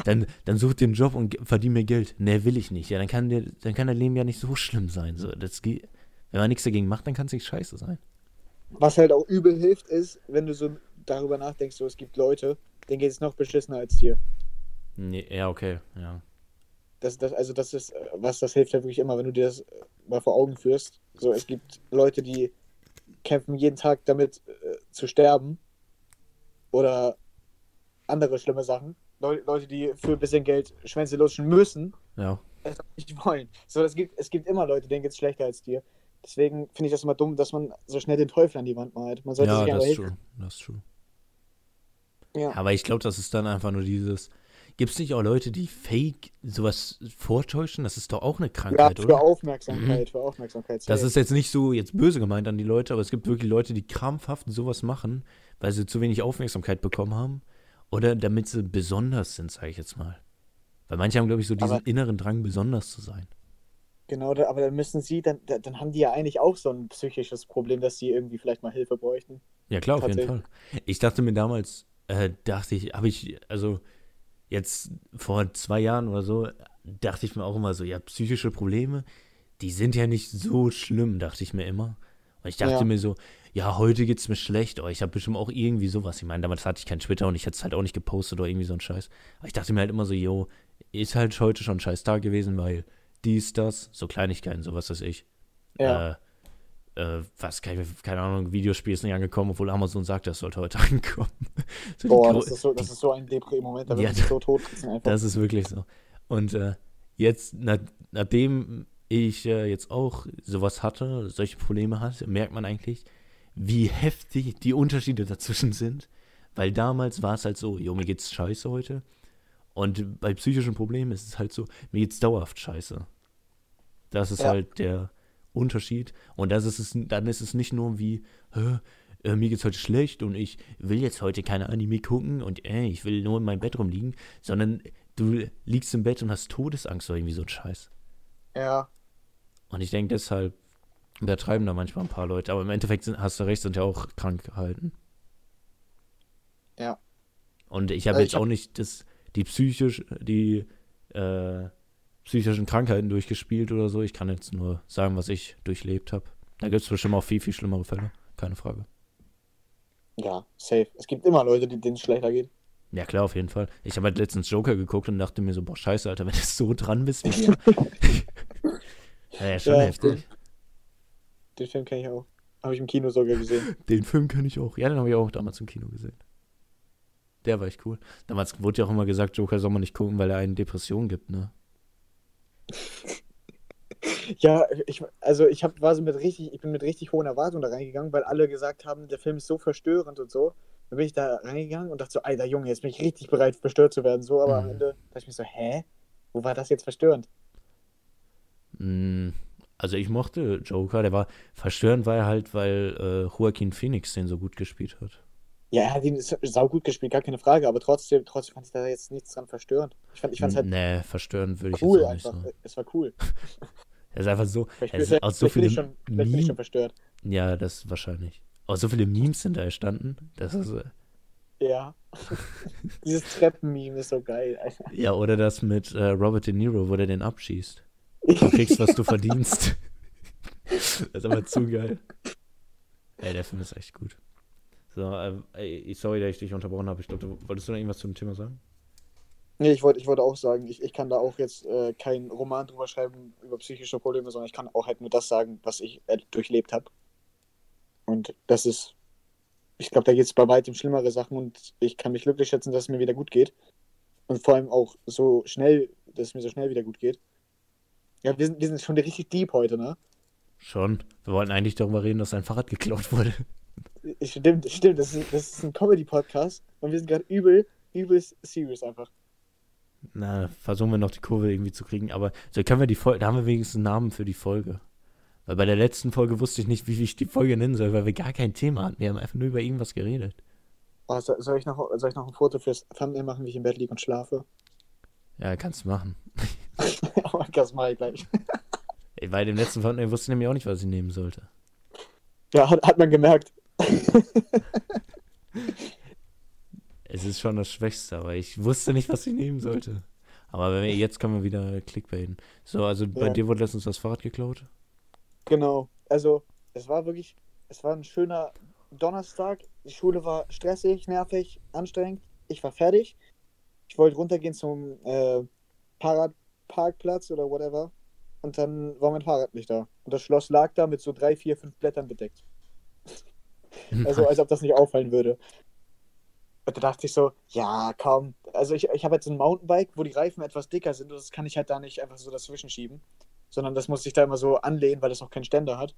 [laughs] dann, dann such einen Job und verdien mir Geld. Nee, will ich nicht. Ja, dann kann, der, dann kann dein Leben ja nicht so schlimm sein. So, das geht, wenn man nichts dagegen macht, dann kann es nicht scheiße sein. Was halt auch übel hilft, ist, wenn du so darüber nachdenkst, so es gibt Leute, denen geht es noch beschissener als dir. Nee, ja, okay, ja. Das, das, also das ist, äh, was das hilft halt wirklich immer, wenn du dir das äh, mal vor Augen führst. So, es gibt Leute, die kämpfen jeden Tag damit äh, zu sterben. Oder andere schlimme Sachen. Leu Leute, die für ein bisschen Geld Schwänze lutschen müssen, Ja, es auch nicht wollen. So, es gibt, es gibt immer Leute, denen geht es schlechter als dir. Deswegen finde ich das immer dumm, dass man so schnell den Teufel an die Wand malt. Man sollte ja sich das ist true. Das ist true. Ja. Aber ich glaube, das ist dann einfach nur dieses. Gibt es nicht auch Leute, die fake sowas vortäuschen? Das ist doch auch eine Ja, Krankheit, für oder? Aufmerksamkeit, für Aufmerksamkeit. Das ist jetzt nicht so jetzt böse gemeint an die Leute, aber es gibt wirklich Leute, die krampfhaft sowas machen, weil sie zu wenig Aufmerksamkeit bekommen haben oder damit sie besonders sind, sage ich jetzt mal. Weil manche haben, glaube ich, so diesen Aber- inneren Drang, besonders zu sein. Genau, aber dann müssen sie, dann, da- dann haben die ja eigentlich auch so ein psychisches Problem, dass sie irgendwie vielleicht mal Hilfe bräuchten. Ja, klar, auf jeden Fall. Ich dachte mir damals, äh, dachte ich, habe ich, also jetzt vor zwei Jahren oder so, dachte ich mir auch immer so, ja, psychische Probleme, die sind ja nicht so schlimm, dachte ich mir immer. Und ich dachte Ja. mir so, ja, heute geht's mir schlecht, aber ich habe bestimmt auch irgendwie sowas. Ich meine, damals hatte ich kein Twitter und ich hätte es halt auch nicht gepostet oder irgendwie so ein Scheiß. Aber ich dachte mir halt immer so, yo, ist halt heute schon ein scheiß Tag gewesen, weil dies, das, so Kleinigkeiten, sowas weiß ich. Ja. Äh, äh, was, keine, keine Ahnung, Videospiel ist nicht angekommen, obwohl Amazon sagt, das sollte heute [laughs] ankommen. So Boah, das ist so, das ist so ein Depri-Moment, da Ja, wird so [laughs] tot einfach. das ist wirklich so. Und äh, jetzt, na, nachdem ich äh, jetzt auch sowas hatte, solche Probleme hatte, merkt man eigentlich, wie heftig die Unterschiede dazwischen sind. Weil damals war es halt so, jo, mir geht's scheiße heute. Und bei psychischen Problemen ist es halt so, mir geht's dauerhaft scheiße. Das ist Ja. halt der Unterschied. Und das ist es, dann ist es nicht nur wie, äh, mir geht's heute schlecht und ich will jetzt heute keine Anime gucken und äh, ich will nur in meinem Bett rumliegen, sondern du liegst im Bett und hast Todesangst oder irgendwie so ein Scheiß. Ja, Und ich denke deshalb übertreiben da manchmal ein paar Leute, aber im Endeffekt sind, hast du recht, sind ja auch krank gehalten. Ja. Und ich habe Äh, jetzt hab- auch nicht das, die psychisch, die äh, psychischen Krankheiten durchgespielt oder so. Ich kann jetzt nur sagen, was ich durchlebt habe. Da gibt es bestimmt auch viel, viel schlimmere Fälle. Keine Frage. ja, safe. Es gibt immer Leute, die- denen es schlechter geht. Ja, klar, auf jeden Fall. Ich habe halt letztens Joker geguckt und dachte mir so, boah, scheiße, Alter, wenn du so dran bist wie wir. [laughs] ja, schon Ja, heftig. Den Film kenne ich auch. Habe ich im Kino sogar gesehen. Den Film kann ich auch. Ja, den habe ich auch damals im Kino gesehen. Der war echt cool. Damals wurde ja auch immer gesagt, Joker soll man nicht gucken, weil er einen Depression gibt, ne? Ja, ich, also ich hab, war so mit richtig, ich bin mit richtig hohen Erwartungen da reingegangen, weil alle gesagt haben, der Film ist so verstörend und so. Dann bin ich da reingegangen und dachte so, Alter Junge, jetzt bin ich richtig bereit, verstört zu werden. So, aber am Mhm. Ende dachte ich mir so, hä? Wo war das jetzt verstörend? Mm, Also ich mochte Joker, der war verstörend, war er halt, weil äh, Joaquin Phoenix den so gut gespielt hat. Ja, er hat ihn sau gut gespielt, gar keine Frage, aber trotzdem, trotzdem fand ich da jetzt nichts dran verstörend. Ich fand, ich fand's halt nee, verstörend würde ich cool jetzt auch nicht einfach. sagen. Es war cool. [laughs] Er ist einfach so, Vielleicht, er ist vielleicht, aus so ich viele schon, vielleicht bin ich Meme- schon verstört. ja, das wahrscheinlich. Aus so viele Memes sind da entstanden. Das ist, äh, Ja. [laughs] Dieses Treppen-Meme ist so geil, Alter. ja, oder das mit äh, Robert De Niro, wo der den abschießt. Du [laughs] kriegst, was du verdienst. das ist aber zu geil. Ey, der Film ist echt gut. So, äh, ey, sorry, dass ich dich unterbrochen habe. Ich glaube, wolltest du noch irgendwas zum Thema sagen? Nee, ich wollte ich wollte auch sagen, ich, ich kann da auch jetzt äh, keinen Roman drüber schreiben über psychische Probleme, sondern ich kann auch halt nur das sagen, was ich äh, durchlebt habe. Und das ist, ich glaube, da geht es bei weitem schlimmere Sachen und ich kann mich glücklich schätzen, dass es mir wieder gut geht. Und vor allem auch so schnell, dass es mir so schnell wieder gut geht. Ja, wir sind, wir sind schon richtig deep heute, ne? Schon. Wir wollten eigentlich darüber reden, dass sein Fahrrad geklaut wurde. Stimmt, stimmt, das ist, das ist ein Comedy-Podcast und wir sind gerade übel, übel serious einfach. Na, versuchen wir noch die Kurve irgendwie zu kriegen. Aber so können wir die Folge, da haben wir wenigstens einen Namen für die Folge. Weil bei der letzten Folge wusste ich nicht, wie ich die Folge nennen soll, weil wir gar kein Thema hatten. Wir haben einfach nur über irgendwas geredet. Oh, so- soll, ich noch, soll ich noch ein Foto fürs Thumbnail machen, wie ich im Bett liege und schlafe? Ja, kannst du machen. [laughs] oh, das mache ich gleich. Ey, bei dem letzten Thumbnail wusste ich nämlich auch nicht, was ich nehmen sollte. Ja, hat, hat man gemerkt. [laughs] Es ist schon das Schwächste, aber ich wusste nicht, was ich nehmen sollte. Aber wir, jetzt können wir wieder clickbaiten. So, also bei Ja. dir wurde letztens das Fahrrad geklaut? Genau. Also, es war wirklich, es war ein schöner Donnerstag. Die Schule war stressig, nervig, anstrengend. Ich war fertig. Ich wollte runtergehen zum äh, Fahrradparkplatz oder whatever. Und dann war mein Fahrrad nicht da. Und das Schloss lag da mit so drei, vier, fünf Blättern bedeckt. Also, als ob das nicht auffallen würde. Und da dachte ich so, ja, komm. Also, ich, ich habe jetzt ein Mountainbike, wo die Reifen etwas dicker sind. Und das kann ich halt da nicht einfach so dazwischen schieben. Sondern das muss ich da immer so anlehnen, weil das auch keinen Ständer hat.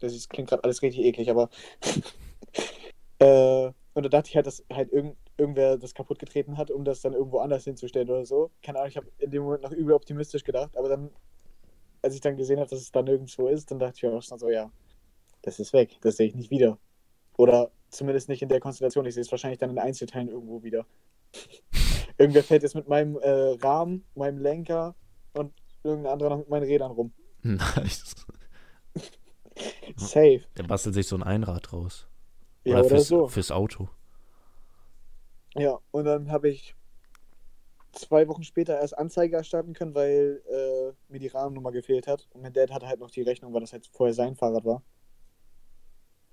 Das ist, klingt gerade alles richtig eklig, aber. [laughs] äh, und da dachte ich halt, dass halt irgend, irgendwer das kaputt getreten hat, um das dann irgendwo anders hinzustellen oder so. Keine Ahnung, ich habe in dem Moment noch übel optimistisch gedacht, aber dann, als ich dann gesehen habe, dass es da nirgendwo ist, dann dachte ich auch schon so, ja, das ist weg, das sehe ich nicht wieder. Oder zumindest nicht in der Konstellation. Ich sehe es wahrscheinlich dann in Einzelteilen irgendwo wieder. [laughs] Irgendwer fährt jetzt mit meinem äh, Rahmen, meinem Lenker und irgendein anderer noch mit meinen Rädern rum. Nice. Safe. Der bastelt sich so ein Einrad raus. Ja, oder, fürs, so. fürs Auto. Ja, und dann habe ich zwei Wochen später erst Anzeige erstatten können, weil äh, mir die Rahmennummer gefehlt hat. Und mein Dad hatte halt noch die Rechnung, weil das halt vorher sein Fahrrad war.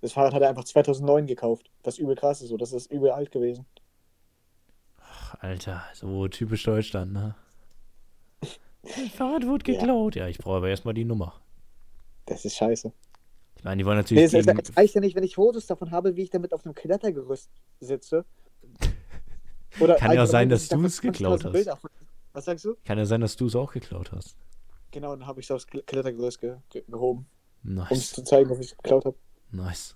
Das Fahrrad hat er einfach 2009 gekauft. Was übel krass ist, so. Das ist übel alt gewesen. Ach, Alter, so typisch Deutschland, ne? [laughs] Mein Fahrrad wurde Ja. geklaut. Ja, ich brauche aber erstmal die Nummer. Das ist scheiße. Ich meine, die wollen Nee, natürlich. es, es, gegen- es reicht ja nicht, wenn ich Fotos davon habe, wie ich damit auf einem Klettergerüst sitze. Oder [laughs] Kann ja auch allgemein, sein, dass du es geklaut 20.000 hast. Bilder Was sagst du? Kann ja sein, dass du es auch geklaut hast. Genau, dann habe ich es aufs Kle- Klettergerüst ge ge gehoben, um es Nice. zu zeigen, dass ich es geklaut habe. Nice.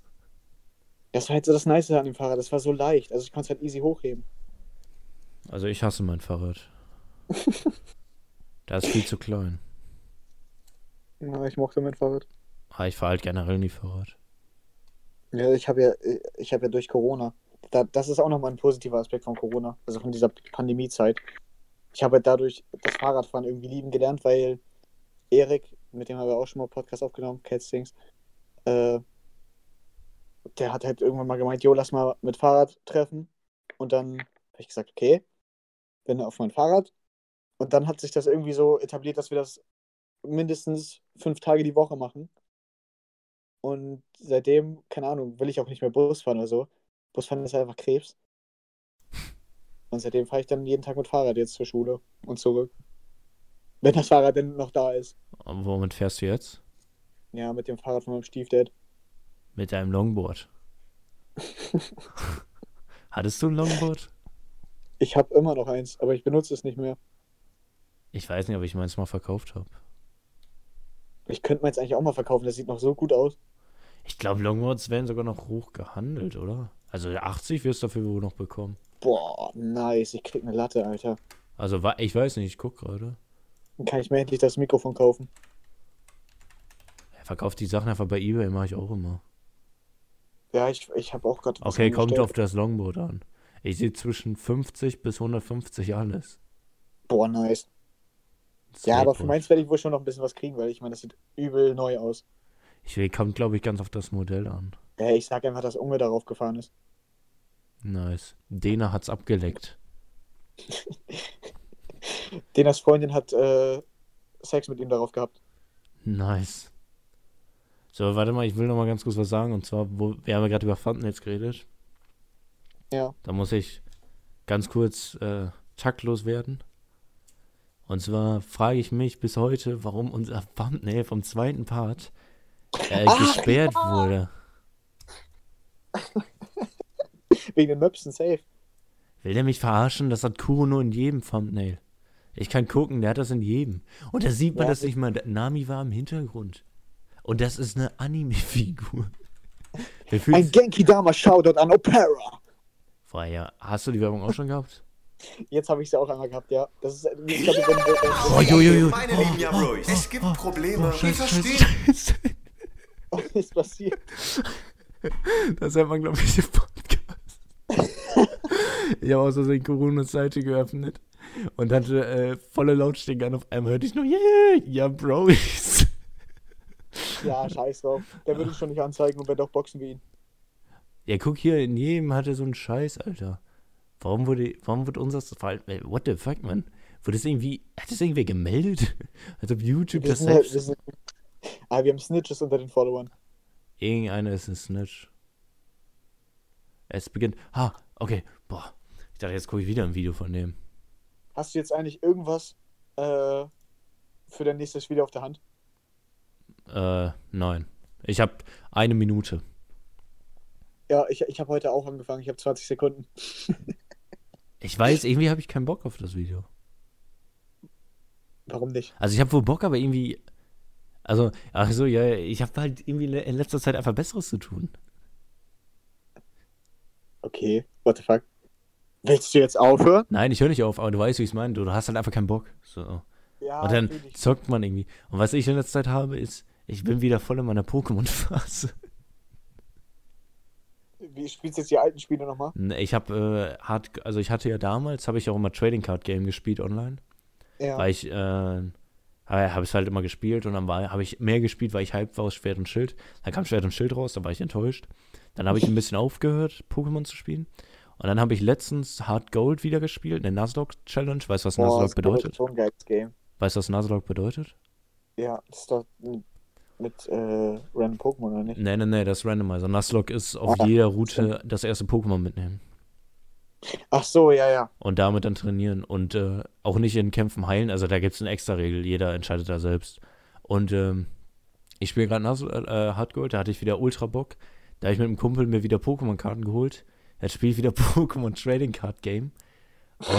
Das war halt so das Nice an dem Fahrrad. Das war so leicht. Also ich konnte es halt easy hochheben. Also ich hasse mein Fahrrad. [laughs] das ist viel zu klein. Ja, ich mochte mein Fahrrad. Aber ich fahre halt generell nie Fahrrad. Ja, ich habe ja, ich habe ja durch Corona. Da, das ist auch nochmal ein positiver Aspekt von Corona, also von dieser Pandemiezeit. Ich habe halt dadurch das Fahrradfahren irgendwie lieben gelernt, weil Erik, mit dem haben wir auch schon mal einen Podcast aufgenommen, Cat Stings, äh, der hat halt irgendwann mal gemeint, jo, lass mal mit Fahrrad treffen. Und dann habe ich gesagt, okay, bin auf mein Fahrrad. Und dann hat sich das irgendwie so etabliert, dass wir das mindestens fünf Tage die Woche machen. Und seitdem, keine Ahnung, will ich auch nicht mehr Bus fahren oder so. Busfahren ist einfach Krebs. Und seitdem fahre ich dann jeden Tag mit Fahrrad jetzt zur Schule und zurück. Wenn das Fahrrad denn noch da ist. Und womit fährst du jetzt? Ja, mit dem Fahrrad von meinem Stiefdad. Mit deinem Longboard. [laughs] Hattest du ein Longboard? Ich habe immer noch eins, aber ich benutze es nicht mehr. Ich weiß nicht, ob ich meins mal verkauft habe. Ich könnte meins eigentlich auch mal verkaufen, das sieht noch so gut aus. Ich glaube, Longboards werden sogar noch hoch gehandelt, oder? Also 80 wirst du dafür wohl noch bekommen. Boah, nice, ich krieg eine Latte, Alter. Also ich weiß nicht, ich guck gerade. Dann kann ich mir endlich das Mikrofon kaufen. Er verkauft die Sachen einfach bei Ebay, mache ich auch immer. Ja, ich, ich habe auch gerade Okay, kommt auf das Longboard an. Ich sehe zwischen 50 bis 150 alles. Boah, nice. Ja, aber für meins werde ich wohl schon noch ein bisschen was kriegen, weil ich meine, das sieht übel neu aus. Ich will, kommt, glaube ich, ganz auf das Modell an. Ja, ich sag einfach, dass Unge darauf gefahren ist. Nice. Dena hat's abgeleckt. [laughs] Denas Freundin hat äh, Sex mit ihm darauf gehabt. Nice. So, warte mal, ich will noch mal ganz kurz was sagen. Und zwar, wo, wir haben ja gerade über Thumbnails geredet. Ja. Da muss ich ganz kurz äh, taktlos werden. Und zwar frage ich mich bis heute, warum unser Thumbnail vom zweiten Part äh, Ah, gesperrt wurde. [laughs] Wegen den Möpsen safe. Will der mich verarschen? Das hat Kuro nur in jedem Thumbnail. Ich kann gucken, der hat das in jedem. Und da sieht man, Ja, dass nicht mal Nami war im Hintergrund. Und das ist eine Anime-Figur. [laughs] Ein Genki Dama Shoutout an Opera. Vorher, hast du die Werbung auch schon gehabt? Jetzt habe ich sie auch einmal gehabt, ja. Das ist, ich glaube, wenn, Oh, wenn, jo, jo, jo. Meine lieben Yabrois, es gibt Probleme. Oh, scheiße, verstehen. wenn ist passiert. [laughs] Das hört man, glaube ich, im Podcast. ich habe aus Versehen Coronas Seite geöffnet und hatte äh, volle Lautstärke an. Auf einmal hörte ich nur, yeah, ja, Bros. Ja, scheiß drauf. Der würde ich schon nicht anzeigen und wenn doch boxen wir ihn. Ja, guck hier, in jedem hatte so einen Scheiß, Alter. Warum wurde, warum wird unser Verhalten, what the fuck, man? Wurde das irgendwie, hat das irgendwer gemeldet? [laughs] Als ob YouTube das halt- selbst... sind, ah, wir haben Snitches unter den Followern. Irgendeiner ist ein Snitch. Es beginnt, ha, okay, boah. Ich dachte, jetzt gucke ich wieder ein Video von dem. Hast du jetzt eigentlich irgendwas äh, für dein nächstes Video auf der Hand? Äh, nein. Ich habe eine Minute. Ja, ich, ich habe heute auch angefangen. Ich habe 20 Sekunden. [laughs] Ich weiß, irgendwie habe ich keinen Bock auf das Video. Warum nicht? Also ich habe wohl Bock, aber irgendwie. Also, ach so, ja, ich habe halt irgendwie in letzter Zeit einfach Besseres zu tun. Okay, what the fuck? Willst du jetzt aufhören? Nein, ich höre nicht auf, aber du weißt, wie ich es meine. Du, hast halt einfach keinen Bock. So. Ja, Und dann zockt man irgendwie. Und was ich in letzter Zeit habe, ist, ich bin wieder voll in meiner Pokémon-Phase. Wie spielst du jetzt die alten Spiele nochmal? Ne, Ich habe, äh, hart, also ich hatte ja damals, habe ich auch immer Trading Card Game gespielt online. Ja. Weil ich, äh, habe es halt immer gespielt und dann habe ich mehr gespielt, weil ich hype war aus Schwert und Schild. Dann kam Schwert und Schild raus, da war ich enttäuscht. Dann habe ich ein bisschen aufgehört, Pokémon zu spielen. Und dann habe ich letztens Hard Gold wieder gespielt, eine Nuzlocke Challenge. Weißt du, was Boah, Nuzlocke bedeutet? so ein geiles Game. Weißt du, was Nuzlocke bedeutet? Ja, das ist doch mit, mit äh, Random Pokémon, oder nicht? Nee, nee, nee, das ist Randomizer. Nuzlocke ist auf Ah, jeder Route das erste Pokémon mitnehmen. Ach so, ja, ja. Und damit dann trainieren. Und äh, auch nicht in Kämpfen heilen. Also da gibt es eine extra Regel. Jeder entscheidet da selbst. Und ähm, ich spiele gerade äh, Hard Gold. Da hatte ich wieder Ultra Bock. Da habe ich mit einem Kumpel mir wieder Pokémon-Karten geholt. Jetzt spiele ich wieder [laughs] Pokémon Trading Card Game.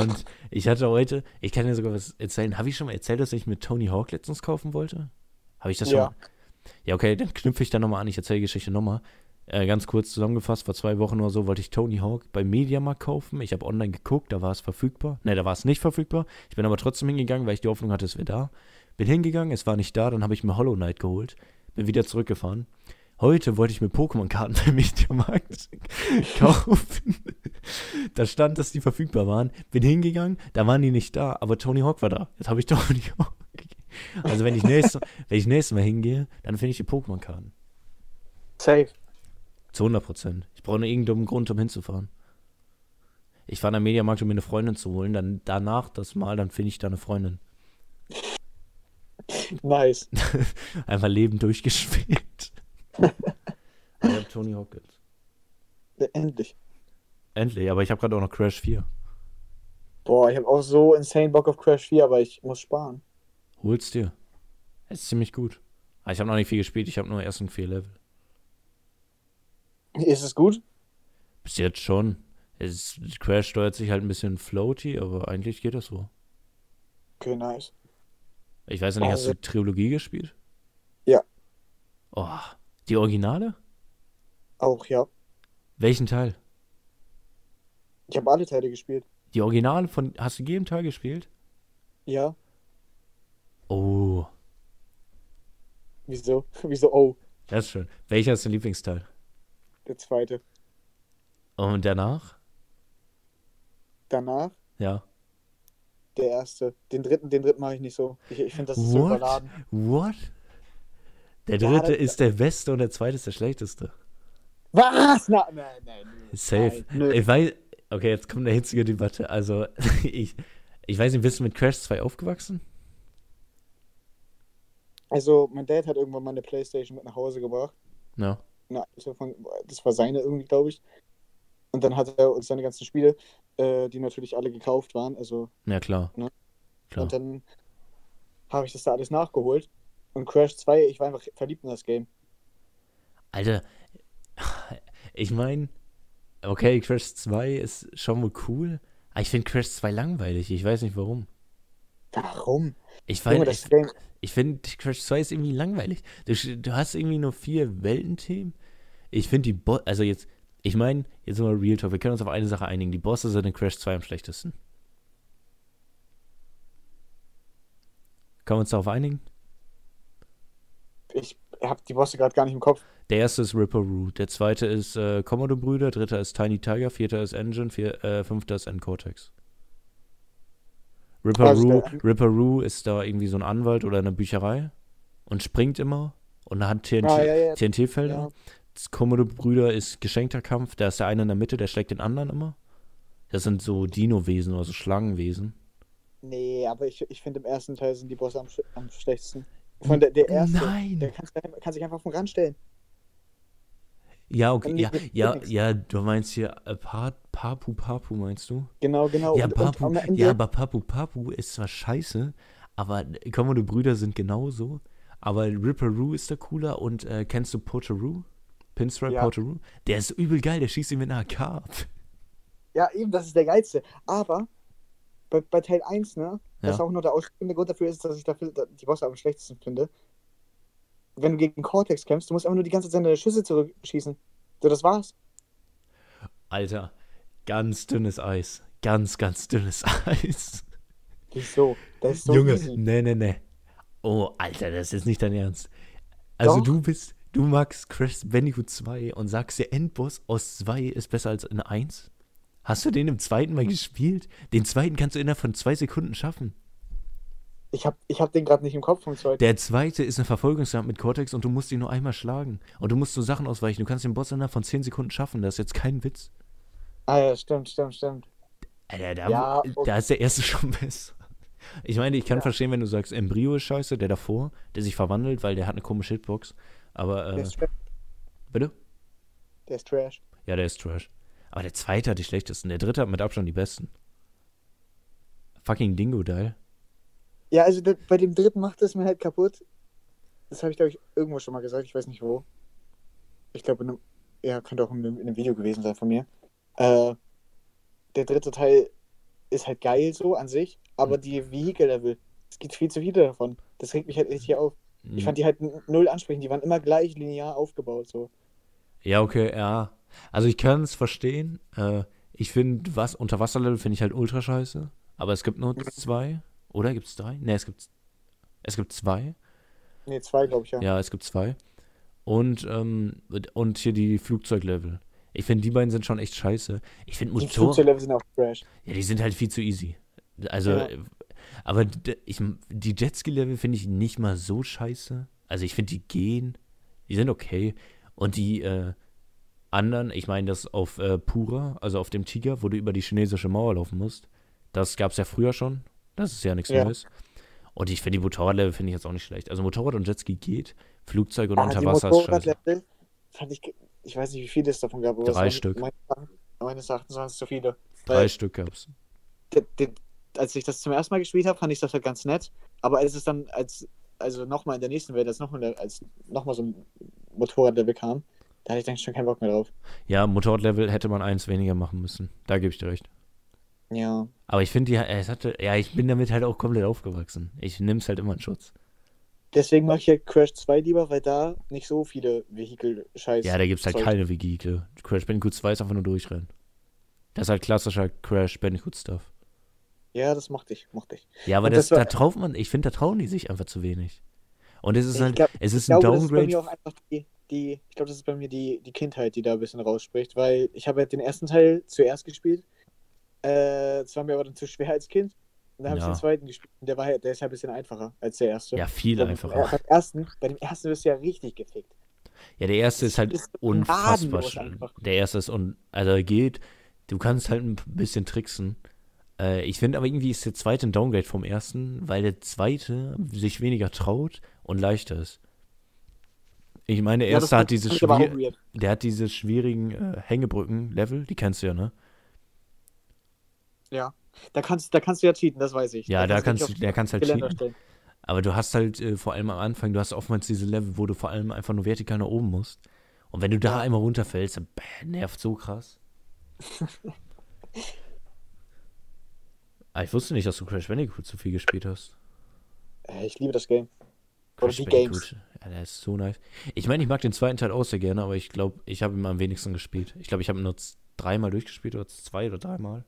Und ich hatte heute, ich kann dir sogar was erzählen. Habe ich schon mal erzählt, dass ich mit Tony Hawk letztens kaufen wollte? Habe ich das schon Ja. mal? Ja, okay, dann knüpfe ich da nochmal an. Ich erzähle die Geschichte nochmal. Äh, ganz kurz zusammengefasst, vor zwei Wochen oder so wollte ich Tony Hawk bei Mediamarkt kaufen. Ich habe online geguckt, da war es verfügbar. Ne, da war es nicht verfügbar. Ich bin aber trotzdem hingegangen, weil ich die Hoffnung hatte, es wäre da. Bin hingegangen, es war nicht da, dann habe ich mir Hollow Knight geholt. Bin wieder zurückgefahren. Heute wollte ich mir Pokémon-Karten [laughs] bei Mediamarkt [laughs] kaufen. da stand, dass die verfügbar waren. Bin hingegangen, da waren die nicht da, aber Tony Hawk war da. Jetzt habe ich Tony Hawk. Also wenn ich nächstes, wenn ich nächstes Mal hingehe, dann finde ich die Pokémon-Karten. Safe. Zu 100 Prozent. Ich brauche nur irgendeinen Grund, um hinzufahren. Ich fahre nach Mediamarkt, um mir eine Freundin zu holen. Dann danach das Mal, dann finde ich da eine Freundin. Nice. [laughs] Einfach Leben durchgespielt. [laughs] ich habe Tony Hawk jetzt. Ja, Endlich. Endlich, aber ich habe gerade auch noch Crash 4. Boah, ich habe auch so insane Bock auf Crash 4, aber ich muss sparen. Hol's dir. Ist ziemlich gut. Aber ich habe noch nicht viel gespielt, ich habe nur erst ein vier Level. Ist es gut? Bis jetzt schon. Es, Crash steuert sich halt ein bisschen floaty, aber eigentlich geht das so. Okay, nice. Ich weiß nicht, hast Also- du Trilogie gespielt? Ja. Oh, die Originale? Auch, ja. Welchen Teil? Ich habe alle Teile gespielt. Die Originale von. Hast du jeden Teil gespielt? Ja. Oh, Wieso? [laughs] Wieso? Oh, das ist schön. Welcher ist dein Lieblingsteil? der zweite. Und danach? Danach Ja. der erste. Den dritten, den dritten mache ich nicht so. Ich, ich finde, das ist so What? überladen. What? Der Ja, dritte das- ist der beste und der zweite ist der schlechteste. Was? Na, nein, nein. nö. Safe. Nein. Ich weiß. Okay, jetzt kommt eine hitzige Debatte. Also, [laughs] ich, ich weiß nicht, bist du mit Crash 2 aufgewachsen? Also, mein Dad hat irgendwann mal eine Playstation mit nach Hause gebracht. Ja. Von, das war seine irgendwie, glaube ich. Und dann hat er uns seine ganzen Spiele, äh, die natürlich alle gekauft waren. Also, Ja, klar. Ne? Klar. und dann habe ich das da alles nachgeholt. Und Crash 2, ich war einfach verliebt in das Game. Alter, [laughs] ich meine, okay, Crash 2 ist schon mal cool, aber ich finde Crash 2 langweilig. Ich weiß nicht warum. Warum? Ich, das ich, ich finde Crash 2 ist irgendwie langweilig. Du, du hast irgendwie nur vier Weltenthemen. Ich finde die Bo also jetzt, ich meine, jetzt mal Real Talk, wir können uns auf eine Sache einigen. Die Bosse sind in Crash 2 am schlechtesten. Können wir uns darauf einigen? ich habe die Bosse gerade gar nicht im Kopf. Der erste ist Ripper Roo, der zweite ist äh, Komodo Brüder, dritter ist Tiny Tiger, vierter ist Engine, vier, äh, fünfter ist N-Cortex. Ripper Roo, Ripper Roo ist da irgendwie so ein Anwalt oder eine Bücherei und springt immer und hat TNT, Ah, ja, ja. TNT-Felder. Ja. Das Komodo Brüder ist geschenkter Kampf, da ist der eine in der Mitte, der schlägt den anderen immer. Das sind so Dino-Wesen oder so Schlangenwesen. Nee, aber ich, ich finde im ersten Teil sind die Bosse am, am schlechtesten. Von der, der erste, Nein! der kann, kann sich einfach auf den Rand stellen. Ja, okay, ja, ja, ja, du meinst hier äh, Pa- Papu Papu, meinst du? Genau, genau. Ja, und, Papu, und ja, aber Papu Papu ist zwar scheiße, aber Komodo Brüder sind genauso. Aber Ripper Roo ist der cooler und äh, kennst du Potaroo? Pinstripe Ja. Potaroo? Der ist übel geil, der schießt ihn mit einer AK ab. ja, eben, das ist der geilste. Aber bei, bei Teil 1, ne, was Ja. auch nur der ausschlaggebende Grund dafür ist, dass ich dafür die Bosse am schlechtesten finde. Wenn du gegen Cortex kämpfst, du musst einfach nur die ganze Zeit deine Schüsse zurückschießen. So, das war's. Alter, ganz dünnes Eis. Ganz, ganz dünnes [laughs] Eis. Wieso? Das ist so Junge, easy. nee, nee, nee. Oh, Alter, das ist nicht dein Ernst. Also Doch. du bist, du magst Crash Bandicoot 2 und sagst, der Endboss aus 2 ist besser als in 1? Hast du den im zweiten Mal gespielt? Den zweiten kannst du innerhalb von zwei Sekunden schaffen. Ich hab, ich hab den gerade nicht im Kopf vom zweiten. Der zweite ist eine Verfolgungsjagd mit Cortex und du musst ihn nur einmal schlagen. Und du musst so Sachen ausweichen. Du kannst den Boss innerhalb von 10 Sekunden schaffen. Das ist jetzt kein Witz. Ah ja, stimmt, stimmt, stimmt. Alter, da, Ja, da ist der erste [laughs] schon besser. Ich meine, ich kann Ja. verstehen, wenn du sagst, Embryo ist scheiße, der davor, der sich verwandelt, weil der hat eine komische Hitbox. Aber, Der äh, ist, tra bitte? der ist Trash. Ja, der ist Trash. Aber der zweite hat die schlechtesten. Der dritte hat mit Abstand die besten. Fucking Dingo-Dial. Ja, also der, bei dem dritten macht es mir halt kaputt. Das habe ich, glaube ich, irgendwo schon mal gesagt. Ich weiß nicht wo. Ich glaube, ja, könnte auch in einem, in einem Video gewesen sein von mir. Äh, der dritte Teil ist halt geil so an sich, aber die Vehikel-Level, es gibt viel zu viele davon. Das regt mich halt richtig auf. Hm. Ich fand die halt null ansprechend. Die waren immer gleich linear aufgebaut. So. Ja, okay, ja. Also ich kann es verstehen. Äh, ich finde, was Unterwasserlevel finde ich halt ultra scheiße. Aber es gibt nur zwei. Oder gibt es drei? Ne, es gibt es gibt zwei. Ne, zwei, glaube ich, ja. Ja, es gibt zwei. Und, ähm, und hier die Flugzeuglevel. Ich finde, die beiden sind schon echt scheiße. Ich finde Die Motor. Flugzeuglevel sind auch Trash. Ja, die sind halt viel zu easy. Also, Ja. äh, aber ich, die Jetski-Level finde ich nicht mal so scheiße. Also ich finde, die gehen, die sind okay. Und die äh, anderen, ich meine das auf äh, Pura, also auf dem Tiger, wo du über die chinesische Mauer laufen musst, das gab es ja früher schon. Das ist ja nichts Ja. Neues. Und ich finde die Motorradlevel finde ich jetzt auch nicht schlecht. Also Motorrad und Jetski geht, Flugzeug und Ah, die Unterwasser ist scheiße. Motorradlevel fand ich, ich weiß nicht, wie viele es davon gab, aber Drei es waren Stück. Meines, meines Erachtens waren es zu viele. Drei Weil Stück der, der, als ich das zum ersten Mal gespielt habe, fand ich das halt ganz nett. Aber als es dann, als, also nochmal in der nächsten Welt, als nochmal noch mal so ein Motorradlevel kam, da hatte ich dann schon keinen Bock mehr drauf. Ja, Motorradlevel hätte man eins weniger machen müssen. Da gebe ich dir recht. Ja. Aber ich finde, ja, es hatte, ja, ich bin damit halt auch komplett aufgewachsen. Ich nehme es halt immer in Schutz. Deswegen mache ich ja Crash 2 lieber, weil da nicht so viele Vehikel-Scheiß. Ja, da gibt es halt Zeug- keine Vehikel. Crash Bandicoot 2 ist einfach nur durchrennen. Das ist halt klassischer Crash Bandicoot-Stuff. Ja, das mochte ich, mochte ich. Ja, aber das, das war- da traut man, ich finde, da trauen die sich einfach zu wenig. Und es ist halt, glaub- es ist ein glaube, das ist bei Downgrade. mir auch einfach die, die ich glaube, das ist bei mir die, die Kindheit, die da ein bisschen rausspricht, weil ich habe ja den ersten Teil zuerst gespielt. Äh, das war mir aber dann zu schwer als Kind. Und dann habe Ja. ich den zweiten gespielt. Und der war halt, der ist halt ein bisschen einfacher als der erste. Ja, viel Beim- einfacher. Beim ersten, bei dem ersten wirst du ja richtig gefickt. Ja, der erste ist halt ist unfassbar schön. Der erste ist un also er geht, du kannst halt ein bisschen tricksen. Äh, ich finde aber irgendwie ist der zweite ein Downgrade vom ersten, weil der zweite sich weniger traut und leichter ist. Ich meine, der Ja, erste hat diese schwier der hat diese schwierigen äh, Hängebrücken-Level, die kennst du ja, ne? Ja. Da kannst, da kannst du ja cheaten, das weiß ich. Ja, da du kannst auf der kannst halt Geländer cheaten. stellen. Aber du hast halt äh, vor allem am Anfang, du hast oftmals diese Level, wo du vor allem einfach nur vertikal nach oben musst. Und wenn du da Ja. einmal runterfällst, dann bäh, nervt so krass. [laughs] ah, ich wusste nicht, dass du Crash Bandicoot so viel gespielt hast. Äh, ich liebe das Game. Oder Crash die Bandicoot, Games. Ja, der ist so nice. Ich meine, ich mag den zweiten Teil auch sehr gerne, aber ich glaube, ich habe ihn am wenigsten gespielt. Ich glaube, ich habe ihn nur dreimal durchgespielt oder zwei oder dreimal.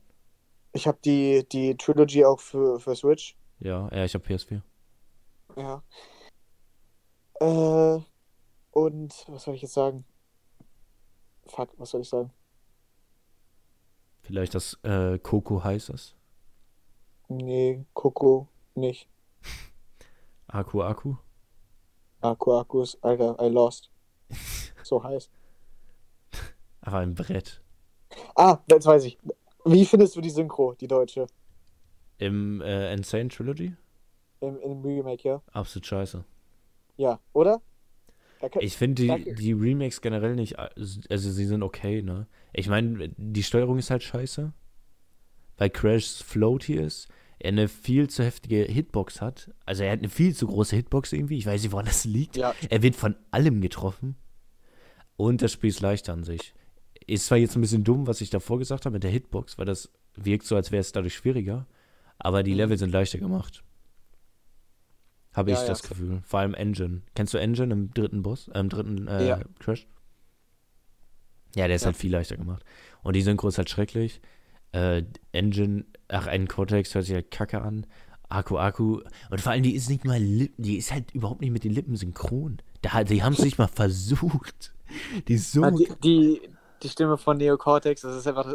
Ich habe die, die Trilogy auch für, für Switch. Ja, ja, ich habe PS4. Ja. Äh, und was soll ich jetzt sagen? Fuck, was soll ich sagen? Vielleicht, dass äh, Coco heiß ist. Nee, Coco nicht. [laughs] Aku Aku. Akku Akkus, Alter, I lost. [laughs] So heiß. Aber ein Brett. Ah, jetzt weiß ich. Wie findest du die Synchro, die deutsche? Im äh, Insane Trilogy? Im, im Remake, ja? Absolut scheiße. Ja, oder? Ich finde die, Danke. die Remakes generell nicht, also sie sind okay, ne? Ich meine, die Steuerung ist halt scheiße. Weil Crash Floaty ist, er eine viel zu heftige Hitbox hat. Also er hat eine viel zu große Hitbox irgendwie. Ich weiß nicht, woran das liegt. Ja, Er wird von allem getroffen. Und das Spiel ist leichter an sich. Ist zwar jetzt ein bisschen dumm, was ich davor gesagt habe mit der Hitbox, weil das wirkt so, als wäre es dadurch schwieriger. Aber die Mhm. Level sind leichter gemacht. Habe Ja, ich ja, das. Gefühl. Vor allem Engine. Kennst du Engine im dritten Boss? Äh, Im dritten äh, Ja. Crash? Ja, der ist halt viel leichter gemacht. Und die Synchro ist halt schrecklich. Äh, Engine, ach, ein Cortex hört sich halt kacke an. Akku Akku. Und vor allem, die ist nicht mal Lippen, die ist halt überhaupt nicht mit den Lippen synchron. Da, die haben es nicht mal versucht. Die ist so. Die, die, die Stimme von Neo Cortex, das ist einfach.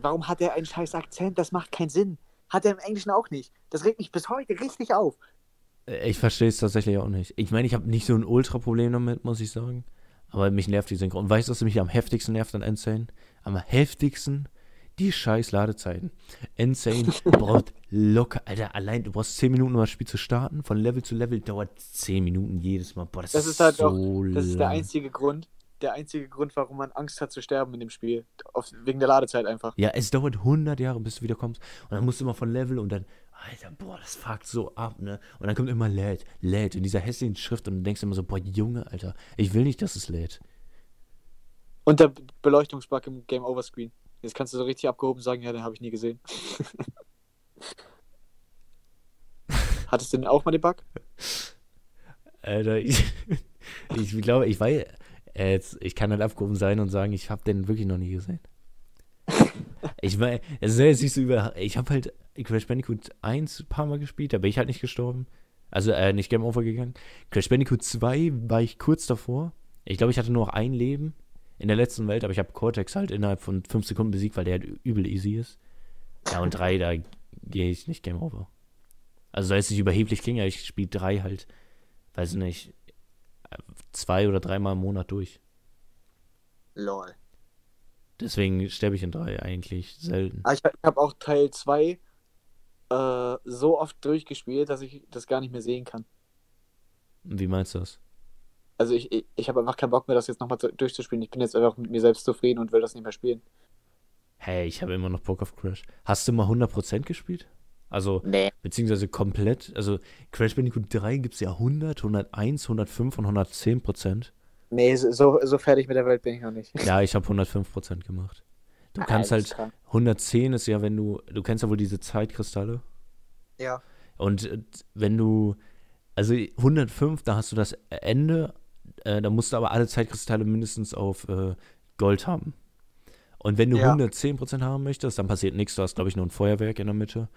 Warum hat er einen scheiß Akzent? Das macht keinen Sinn. Hat er im Englischen auch nicht. Das regt mich bis heute richtig auf. Äh, Ich verstehe es tatsächlich auch nicht. Ich meine, ich habe nicht so ein Ultra-Problem damit, muss ich sagen. Aber mich nervt die Synchron. Und weißt du, was mich am heftigsten nervt an Insane? Am heftigsten die scheiß Ladezeiten. Insane [laughs] braucht locker, Alter, allein, du brauchst 10 Minuten, um das Spiel zu starten. Von Level zu Level dauert 10 Minuten jedes Mal. Boah, das, Das ist, ist halt so auch- Das ist der einzige Grund, der einzige Grund, warum man Angst hat zu sterben in dem Spiel. Auf, wegen der Ladezeit einfach. Ja, es dauert 100 Jahre, bis du wiederkommst. Und dann musst du immer von Level und dann, Alter, boah, das fuckt so ab, ne? Und dann kommt immer lädt, lädt in dieser hässlichen Schrift und du denkst immer so, boah, Junge, Alter, ich will nicht, dass es lädt. Und der Beleuchtungsbug im Game Over Screen. Jetzt kannst du so richtig abgehoben sagen, ja, den habe ich nie gesehen. [laughs] Hattest du denn auch mal den Bug? Alter, ich, [laughs] ich glaube, ich weiß, äh, jetzt, ich kann halt abgehoben sein und sagen, ich habe den wirklich noch nie gesehen. [laughs] Ich meine, es ist jetzt nicht so über, ich habe halt Crash Bandicoot 1 ein paar Mal gespielt, da bin ich halt nicht gestorben. Also, äh, nicht Game Over gegangen. Crash Bandicoot 2 war ich kurz davor. Ich glaube, ich hatte nur noch ein Leben in der letzten Welt, aber ich habe Cortex halt innerhalb von 5 Sekunden besiegt, weil der halt übel easy ist. Ja, und 3, da gehe ich nicht Game Over. Also soll es nicht überheblich klingen, aber ich spiele 3 halt, weiß nicht, zwei oder dreimal im Monat durch. Lol. Deswegen sterbe ich in 3 eigentlich selten. Ah, ich habe auch Teil 2 äh, so oft durchgespielt, dass ich das gar nicht mehr sehen kann. Wie meinst du das? Also ich, ich, ich habe einfach keinen Bock mehr, das jetzt nochmal zu- durchzuspielen. Ich bin jetzt einfach mit mir selbst zufrieden und will das nicht mehr spielen. Hey, ich habe immer noch Bock auf Crash. Hast du mal 100% gespielt? Also, Nee. beziehungsweise komplett. Also, Crash Bandicoot 3 gibt es ja 100, 101, 105 und 110%. Nee, so, so fertig mit der Welt bin ich noch nicht. Ja, ich habe 105% gemacht. Du Ah, kannst halt, krank. 110 ist ja, wenn du, du kennst ja wohl diese Zeitkristalle. Ja. Und äh, wenn du, also 105, da hast du das Ende, äh, da musst du aber alle Zeitkristalle mindestens auf äh, Gold haben. Und wenn du Ja. 110% haben möchtest, dann passiert nichts. Du hast, glaube ich, nur ein Feuerwerk in der Mitte.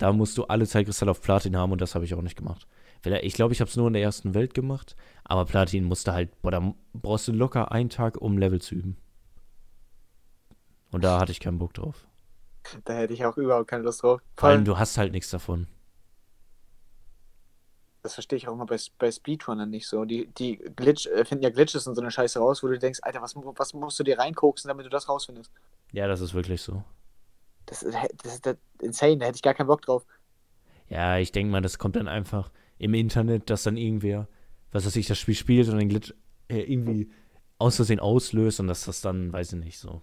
Da musst du alle Zeitkristalle auf Platin haben und das habe ich auch nicht gemacht. Ich glaube, ich habe es nur in der ersten Welt gemacht, aber Platin musste halt, boah, da brauchst du locker einen Tag, um Level zu üben. Und da hatte ich keinen Bock drauf. Da hätte ich auch überhaupt keine Lust drauf. Vor allem, du hast halt nichts davon. Das verstehe ich auch immer bei, bei Speedrunnern nicht so. Die, die Glitch, äh, finden ja Glitches und so eine Scheiße raus, wo du denkst, Alter, was, was musst du dir reinkoksen, damit du das rausfindest? Ja, das ist wirklich so. Das, ist- das ist das insane, da hätte ich gar keinen Bock drauf. Ja, ich denke mal, das kommt dann einfach im Internet, dass dann irgendwer, was weiß ich, das Spiel spielt und den Glitch äh, irgendwie aus Versehen auslöst und dass das dann, weiß ich nicht, so.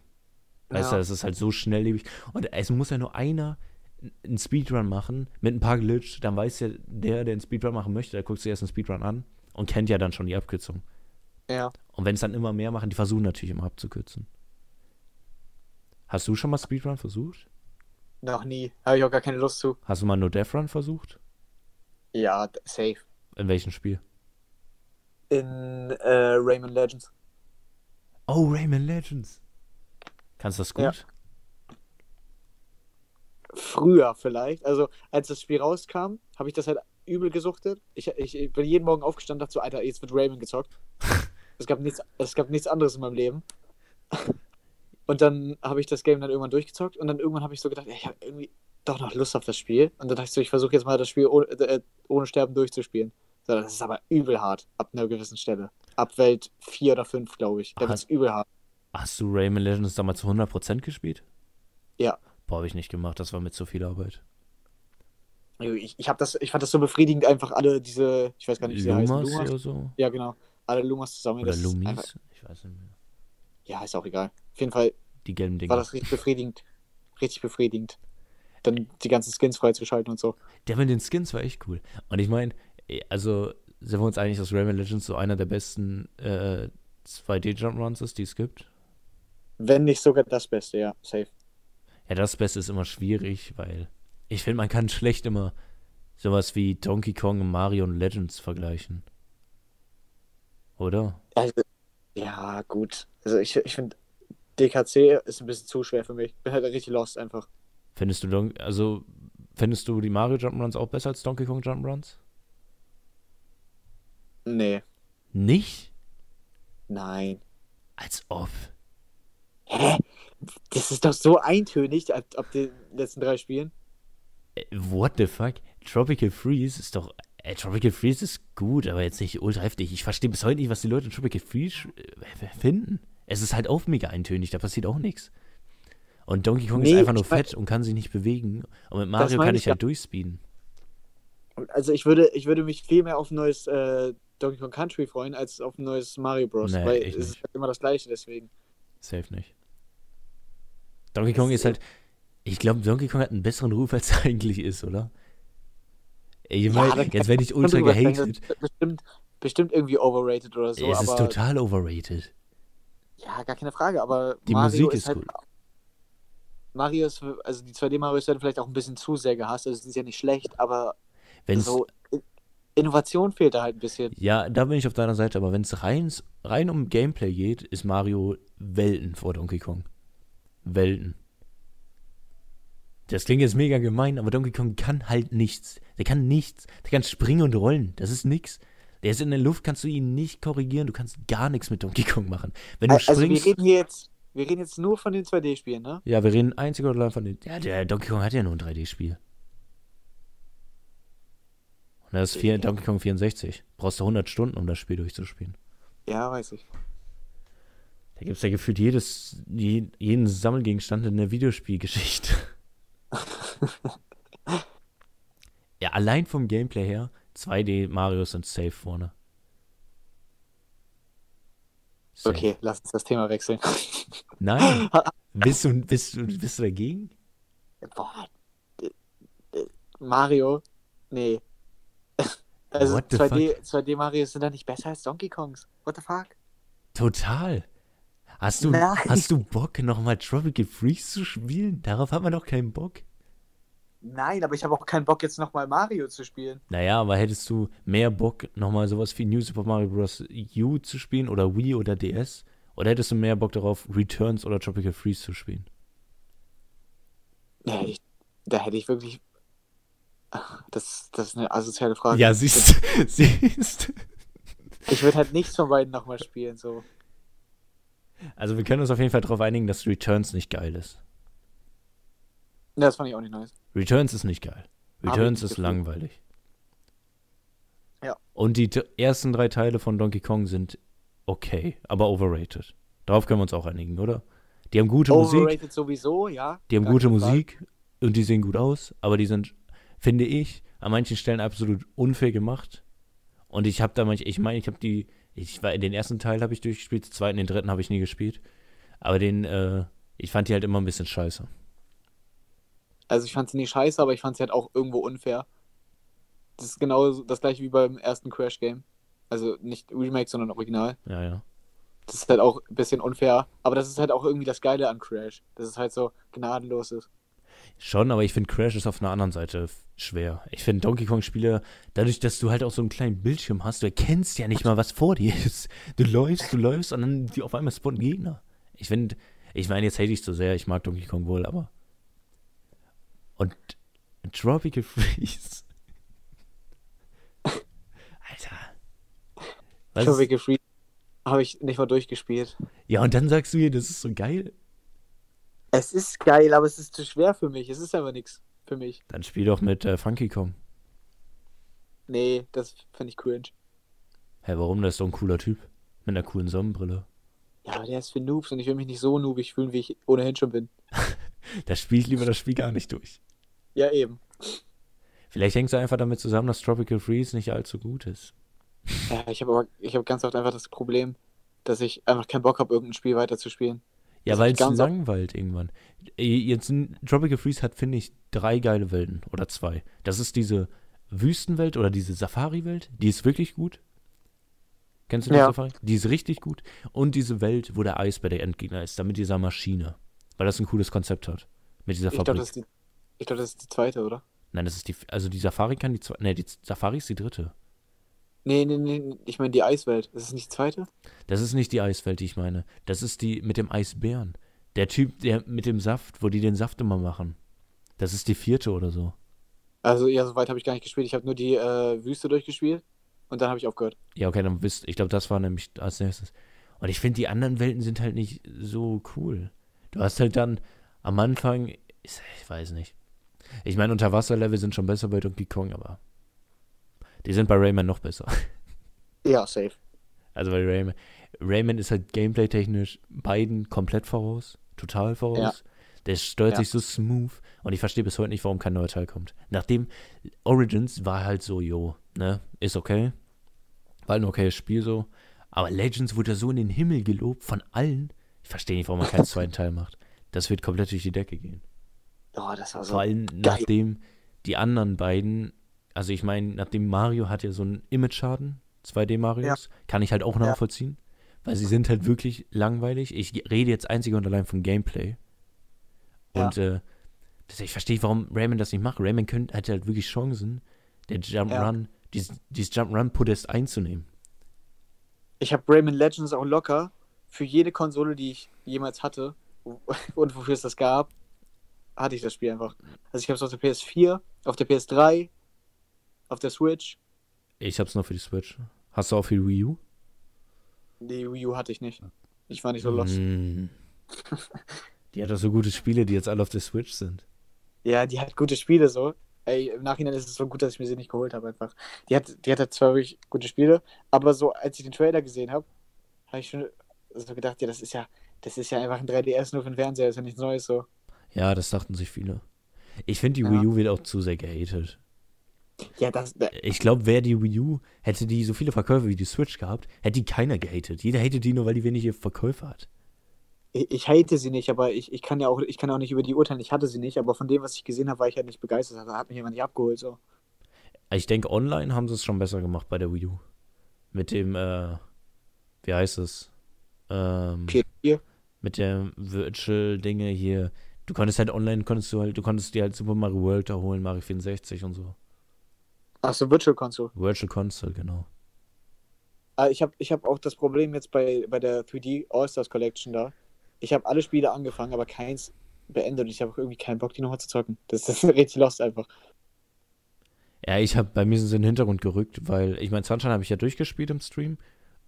Weißt Ja. du, es ist halt so schnelllebig. Und es muss ja nur einer einen Speedrun machen mit ein paar Glitch, dann weiß ja der, der einen Speedrun machen möchte, der guckt sich erst einen Speedrun an und kennt ja dann schon die Abkürzung. Ja. Und wenn es dann immer mehr machen, die versuchen natürlich immer abzukürzen. Hast du schon mal Speedrun versucht? Noch nie. Habe ich auch gar keine Lust zu. Hast du mal nur Death Run versucht? Ja, safe. In welchem Spiel? In äh, Rayman Legends. Oh, Rayman Legends. Kannst du das gut? Ja. Früher vielleicht. Also, als das Spiel rauskam, habe ich das halt übel gesuchtet. Ich, ich, ich bin jeden Morgen aufgestanden und dachte so, Alter, jetzt wird Rayman gezockt. [laughs] es, gab nichts, es gab nichts anderes in meinem Leben. Und dann habe ich das Game dann irgendwann durchgezockt und dann irgendwann habe ich so gedacht, ey, ich habe irgendwie doch noch Lust auf das Spiel. Und dann dachte ich so, ich versuche jetzt mal das Spiel ohne, äh, ohne Sterben durchzuspielen. So, das ist aber übel hart, ab einer gewissen Stelle. Ab Welt 4 oder 5, glaube ich. Da wird es übel hart. Hast du Rayman Legends damals zu 100% gespielt? Ja. Boah, habe ich nicht gemacht, das war mit zu viel Arbeit. Ich, ich, hab das, ich fand das so befriedigend, einfach alle diese, ich weiß gar nicht, wie sie heißen. Lumas Lumas? oder so? Ja, genau. Alle Lumas zusammen. Oder Lumis? Einfach, Ich weiß nicht mehr. ja, ist auch egal. Auf jeden Fall Die gelben war Dinger. das richtig befriedigend. Richtig befriedigend. Dann die ganzen Skins freizuschalten und so. Der mit den Skins war echt cool. Und ich meine, also sind wir uns einig, dass Rayman Legends so einer der besten äh, 2D-Jump-Runs ist, die es gibt? Wenn nicht sogar das Beste, ja, safe. Ja, das Beste ist immer schwierig, weil ich finde, man kann schlecht immer sowas wie Donkey Kong und Mario und Legends vergleichen. Oder? Also, ja, gut. Also ich, ich finde, DKC ist ein bisschen zu schwer für mich. Bin halt richtig lost einfach. Findest du Don also findest du die Mario Jump'n'Runs auch besser als Donkey Kong Jump'n'Runs? Nee, Nicht? nein. Als ob. Hä? Das ist doch so eintönig ab, ab den letzten drei Spielen. Äh, What the fuck? Tropical Freeze ist doch. Äh, Tropical Freeze ist gut, aber jetzt nicht ultra heftig. Ich verstehe bis heute nicht, was die Leute in Tropical Freeze äh, finden. Es ist halt auch mega eintönig, da passiert auch nichts. Und Donkey Kong ist Nee, einfach nur mein- fett und kann sich nicht bewegen. Und mit Mario kann ich ich halt durchspeeden. Also ich würde, ich würde mich viel mehr auf ein neues äh, Donkey Kong Country freuen, als auf ein neues Mario Bros. Nee, weil es ist nicht. halt immer das gleiche, deswegen. Safe nicht. Donkey Kong Es- ist halt. Ich glaube, Donkey Kong hat einen besseren Ruf, als er eigentlich ist, oder? Ich meine, da- jetzt werde ich ultra gehatet. ist Bestimmt, bestimmt irgendwie overrated oder so, es ist total overrated. Ja, gar keine Frage, aber Die Mario Musik ist, ist halt gut. Mario ist, also die 2D-Marios werden vielleicht auch ein bisschen zu sehr gehasst, also sie sind ja nicht schlecht, aber Wenn's, so Innovation fehlt da halt ein bisschen. Ja, da bin ich auf deiner Seite, aber wenn es rein, rein um Gameplay geht, ist Mario Welten vor Donkey Kong. Welten. Das klingt jetzt mega gemein, aber Donkey Kong kann halt nichts. Der kann nichts. Der kann springen und rollen. Das ist nix. Der ist in der Luft, kannst du ihn nicht korrigieren. Du kannst gar nichts mit Donkey Kong machen. Wenn du Also wir springst. reden hier jetzt, wir reden jetzt nur von den 2D-Spielen, ne? Ja, wir reden einzig oder allein von den. Ja, der Donkey Kong hat ja nur ein 3D-Spiel. Und das ist vier, Donkey Kong 64. Brauchst du 100 Stunden, um das Spiel durchzuspielen. Ja, weiß ich. Da gibt es ja gefühlt jedes, je, jeden Sammelgegenstand in der Videospielgeschichte. [laughs] ja, allein vom Gameplay her, 2D Marios sind safe vorne. Safe. Okay, lass uns das Thema wechseln. [laughs] Nein. [laughs] Bist du, bist, du, bist du dagegen? Boah. Mario? Nee. [laughs] Also What the 2D, 2D Marios sind da nicht besser als Donkey Kongs. What the fuck? Total. Hast du, Nein. hast du Bock, nochmal Tropical Freeze zu spielen? Darauf hat man doch keinen Bock. Nein, aber ich habe auch keinen Bock, jetzt nochmal Mario zu spielen. Naja, aber hättest du mehr Bock, nochmal sowas wie New Super Mario Bros. U zu spielen oder Wii oder DS? Oder hättest du mehr Bock darauf, Returns oder Tropical Freeze zu spielen? Nee, ich, da hätte ich wirklich. Ach, Das, das ist eine asoziale Frage. Ja, siehst [laughs] siehst. Ich würde halt nichts von beiden nochmal spielen, so. Also wir können uns auf jeden Fall darauf einigen, dass Returns nicht geil ist. Das fand ich auch nicht nice. Returns ist nicht geil. Returns ist langweilig. Ja. Und die ersten drei Teile von Donkey Kong sind okay, aber overrated. Darauf können wir uns auch einigen, oder? Die haben gute Musik, Overrated sowieso, ja. die haben gute. Musik und die sehen gut aus, aber die sind, finde ich, an manchen Stellen absolut unfair gemacht. Und ich habe da manch, ich meine, ich habe die, ich war in den ersten Teil habe ich durchgespielt, den zweiten, den dritten habe ich nie gespielt. Aber den, äh, ich fand die halt immer ein bisschen scheiße. Also ich fand sie nicht scheiße, aber ich fand sie halt auch irgendwo unfair. Das ist genau das gleiche wie beim ersten Crash-Game. Also nicht Remake, sondern Original. Ja, ja. Das ist halt auch ein bisschen unfair. Aber das ist halt auch irgendwie das Geile an Crash. Dass es halt so gnadenlos ist. Schon, aber ich finde Crash ist auf einer anderen Seite schwer. Ich finde Donkey Kong-Spiele, dadurch, dass du halt auch so einen kleinen Bildschirm hast, du erkennst ja nicht mal, was vor dir ist. Du läufst, du läufst und dann die auf einmal spawnen Gegner. Ich finde, ich meine, jetzt hate ich so sehr, ich mag Donkey Kong wohl, aber. Und Tropical Freeze. Alter. Was? Tropical Freeze habe ich nicht mal durchgespielt. Ja, und dann sagst du mir, das ist so geil. Es ist geil, aber es ist zu schwer für mich. Es ist einfach nichts für mich. Dann spiel doch mit äh, Funky Kong. Nee, das finde ich cringe. Hä, warum? Das ist doch ein cooler Typ. Mit einer coolen Sonnenbrille. Ja, aber der ist für Noobs und ich will mich nicht so noobig fühlen, wie ich ohnehin schon bin. [laughs] Da spiel ich lieber das Spiel gar nicht durch. Ja, eben. Vielleicht hängt es einfach damit zusammen, dass Tropical Freeze nicht allzu gut ist. Ja, ich habe aber ich habe ganz oft einfach das Problem, dass ich einfach keinen Bock habe, irgendein Spiel weiterzuspielen. Ja, weil hab es langweilt irgendwann. Jetzt Tropical Freeze hat, finde ich, drei geile Welten oder zwei. Das ist diese Wüstenwelt oder diese Safari-Welt, die ist wirklich gut. Kennst du die Ja. Safari? Die ist richtig gut. Und diese Welt, wo der Eis bei der Endgegner ist, damit dieser Maschine. Weil das ein cooles Konzept hat. Mit dieser Ich glaube, Fabrik. das, ist die- ich glaub, das ist die zweite, oder? Nein, das ist die, also die Safari kann die zweite, ne, die Safari ist die dritte. Nee, nee, nee, ich meine die Eiswelt. Das ist nicht die zweite? Das ist nicht die Eiswelt, die ich meine. Das ist die mit dem Eisbären. Der Typ, der mit dem Saft, wo die den Saft immer machen. Das ist die vierte oder so. Also, ja, so weit habe ich gar nicht gespielt. Ich habe nur die äh, Wüste durchgespielt und dann habe ich aufgehört. Ja, okay, dann wisst, ich glaube, das war nämlich als nächstes. Und ich finde, die anderen Welten sind halt nicht so cool. Du hast halt dann am Anfang, ich, ich weiß nicht. Ich meine, Unterwasserlevel sind schon besser bei Donkey Kong, aber die sind bei Rayman noch besser. [laughs] Ja, safe. Also bei Rayman, Rayman ist halt gameplay-technisch beiden komplett voraus, total voraus. Ja. Der steuert Ja. sich so smooth und ich verstehe bis heute nicht, warum kein neuer Teil kommt. Nachdem Origins war halt so, jo, ne, ist okay. War ein okayes Spiel so. Aber Legends wurde so in den Himmel gelobt von allen. Ich verstehe nicht, warum man keinen zweiten Teil macht. Das wird komplett durch die Decke gehen. Oh, das war so. Vor allem nachdem die anderen beiden, also ich meine, nachdem Mario hat ja so einen Image-Schaden, 2D-Marios, kann ich halt auch Ja. nachvollziehen, weil sie sind halt wirklich langweilig. Ich rede jetzt einzig und allein vom Gameplay. Ja. Und äh, das, ich verstehe, warum Rayman das nicht macht. Rayman könnt, hat halt wirklich Chancen, der Jump'n'Run, dieses, dieses Jump'n'Run-Podest einzunehmen. Ich habe Rayman Legends auch locker für jede Konsole, die ich jemals hatte [laughs] und wofür es das gab, hatte ich das Spiel einfach. Also ich habe es auf der PS4, auf der PS3, auf der Switch. Ich hab's nur für die Switch. Hast du auch für die Wii U? Die Wii U hatte ich nicht. Ich war nicht so lost. Mm. [laughs] Die hat doch so gute Spiele, die jetzt alle auf der Switch sind. Ja, die hat gute Spiele so. Ey, im Nachhinein ist es so gut, dass ich mir sie nicht geholt habe einfach. Die hat, die hat zwar wirklich gute Spiele, aber so, als ich den Trailer gesehen habe, habe ich schon so gedacht, ja, das ist ja, das ist ja einfach ein 3DS nur für den Fernseher, ist ja nichts Neues so. Ja, das dachten sich viele. Ich finde, die Ja. Wii U wird auch zu sehr gehatet. Ja, das. äh, Ich glaube, wäre die Wii U, hätte die so viele Verkäufe wie die Switch gehabt, hätte die keiner gehatet. Jeder hatet die nur, weil die wenige Verkäufe hat. Ich, ich hate sie nicht, aber ich, ich kann ja auch, ich kann auch nicht über die urteilen. Ich hatte sie nicht, aber von dem, was ich gesehen habe, war ich halt nicht begeistert. Da hat mich jemand nicht abgeholt. So. Ich denke, online haben sie es schon besser gemacht bei der Wii U. Mit dem, äh, wie heißt es? Ähm, PS4. mit der Virtual-Dinge hier. Du konntest halt online, konntest du halt, du konntest dir halt Super Mario World da holen, Mario 64 und so. Achso, Virtual Console. Virtual Console, genau. Ah, ich habe ich hab auch das Problem jetzt bei, bei der 3D All-Stars Collection da. Ich habe alle Spiele angefangen, aber keins beendet und ich habe auch irgendwie keinen Bock, die nochmal zu zocken. Das, das ist [laughs] richtig lost einfach. Ja, ich habe bei mir sind sie in den Hintergrund gerückt, weil ich mein Sunshine habe ich ja durchgespielt im Stream.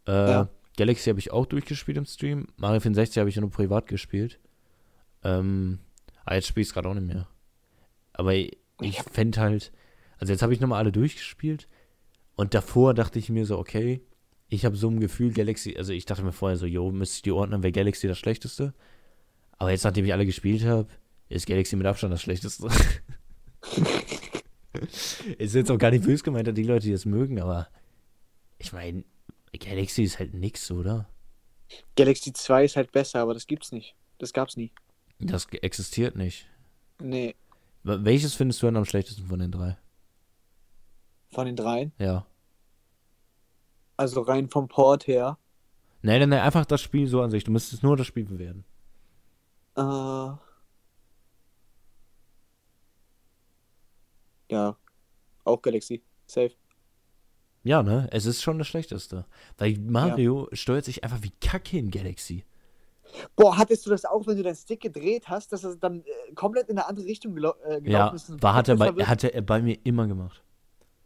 Äh, Ja. Galaxy habe ich auch durchgespielt im Stream. Mario 64 habe ich ja nur privat gespielt. Ähm, aber jetzt spiele ich es gerade auch nicht mehr. Aber ich, ich fände halt, also jetzt habe ich nochmal alle durchgespielt und davor dachte ich mir so, okay, ich habe so ein Gefühl, Galaxy, also ich dachte mir vorher so, jo, müsste ich die ordnen, wäre Galaxy das Schlechteste. Aber jetzt, nachdem ich alle gespielt habe, ist Galaxy mit Abstand das Schlechteste. [laughs] ist jetzt auch gar nicht böse gemeint an die Leute, die das mögen, aber ich meine, Galaxy ist halt nix, oder? Galaxy 2 ist halt besser, aber das gibt's nicht. Das gab's nie. Das existiert nicht. Nee, Wel- Welches findest du denn am schlechtesten von den drei? von den dreien. Ja. Also rein vom Port her. Nee, nee, nee, einfach das Spiel so an sich. Du müsstest nur das Spiel bewerten. Äh, ja, auch Galaxy. Safe. Ja, ne? Es ist schon das Schlechteste. Weil Mario steuert sich einfach wie Kacke in Galaxy. Boah, hattest du das auch, wenn du deinen Stick gedreht hast, dass es dann äh, komplett in eine andere Richtung gelau äh, gelaufen Ja, ist? war, hat, er bei, hatte er bei mir immer gemacht.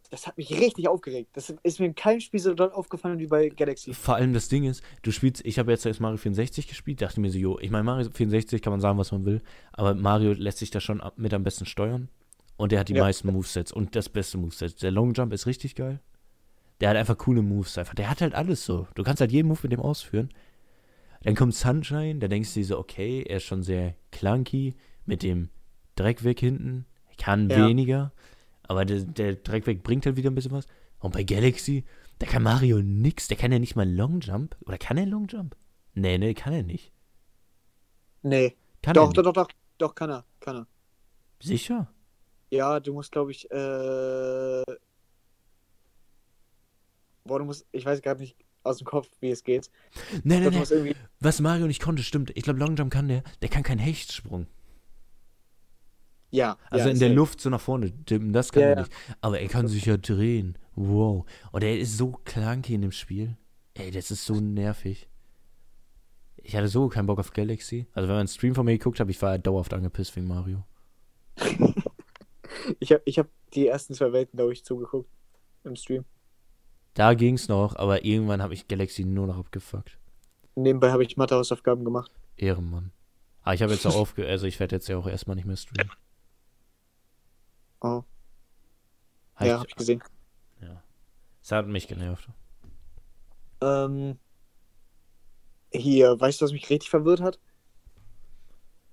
Das hat mich richtig aufgeregt. Das ist mir in keinem Spiel so doll aufgefallen wie bei Galaxy. Vor allem das Ding ist, du spielst, ich habe jetzt erst Mario 64 gespielt, dachte mir so, jo, ich meine, Mario 64 kann man sagen, was man will, aber Mario lässt sich da schon mit am besten steuern. Und der hat die Ja. meisten Movesets und das beste Moveset. Der Long Jump ist richtig geil. Der hat einfach coole Moves einfach. Der hat halt alles so. Du kannst halt jeden Move mit dem ausführen. Dann kommt Sunshine, da denkst du dir so, okay, er ist schon sehr clunky mit dem Dreckweg hinten. Er kann Ja. weniger, aber der, der Dreckweg bringt halt wieder ein bisschen was. Und bei Galaxy, da kann Mario nix. Der kann ja nicht mal Long Jump. Oder kann er Long Jump? Nee, nee, kann er nicht. Nee. Kann Doch, er doch, nicht. doch, doch, doch, kann er. Kann er. Sicher? Ja, du musst, glaube ich, äh. Boah, du musst, ich weiß gerade nicht aus dem Kopf, wie es geht. Nee, nee, nee. irgendwie. Was Mario nicht konnte, stimmt. Ich glaube, Long Jump kann der. Der kann keinen Hechtsprung. Ja. Also ja, in der safe. Luft so nach vorne tippen, das kann Ja, er ja. nicht. Aber er kann sich ja drehen. Wow. Und er ist so clunky in dem Spiel. Ey, das ist so nervig. Ich hatte so keinen Bock auf Galaxy. Also wenn man einen Stream von mir geguckt hat, ich war halt dauerhaft angepisst wegen Mario. [laughs] Ich habe ich hab die ersten zwei Welten, glaube ich, zugeguckt. Im Stream. Da ging's noch, aber irgendwann habe ich Galaxy nur noch abgefuckt. Nebenbei habe ich Mathehausaufgaben gemacht. Ehrenmann. Aber ich habe jetzt auch [laughs] aufge... Also ich werde jetzt ja auch erstmal nicht mehr streamen. Oh. Hab ja, habe ich gesehen. ja. Es hat mich genervt. Ähm, hier, weißt du, was mich richtig verwirrt hat?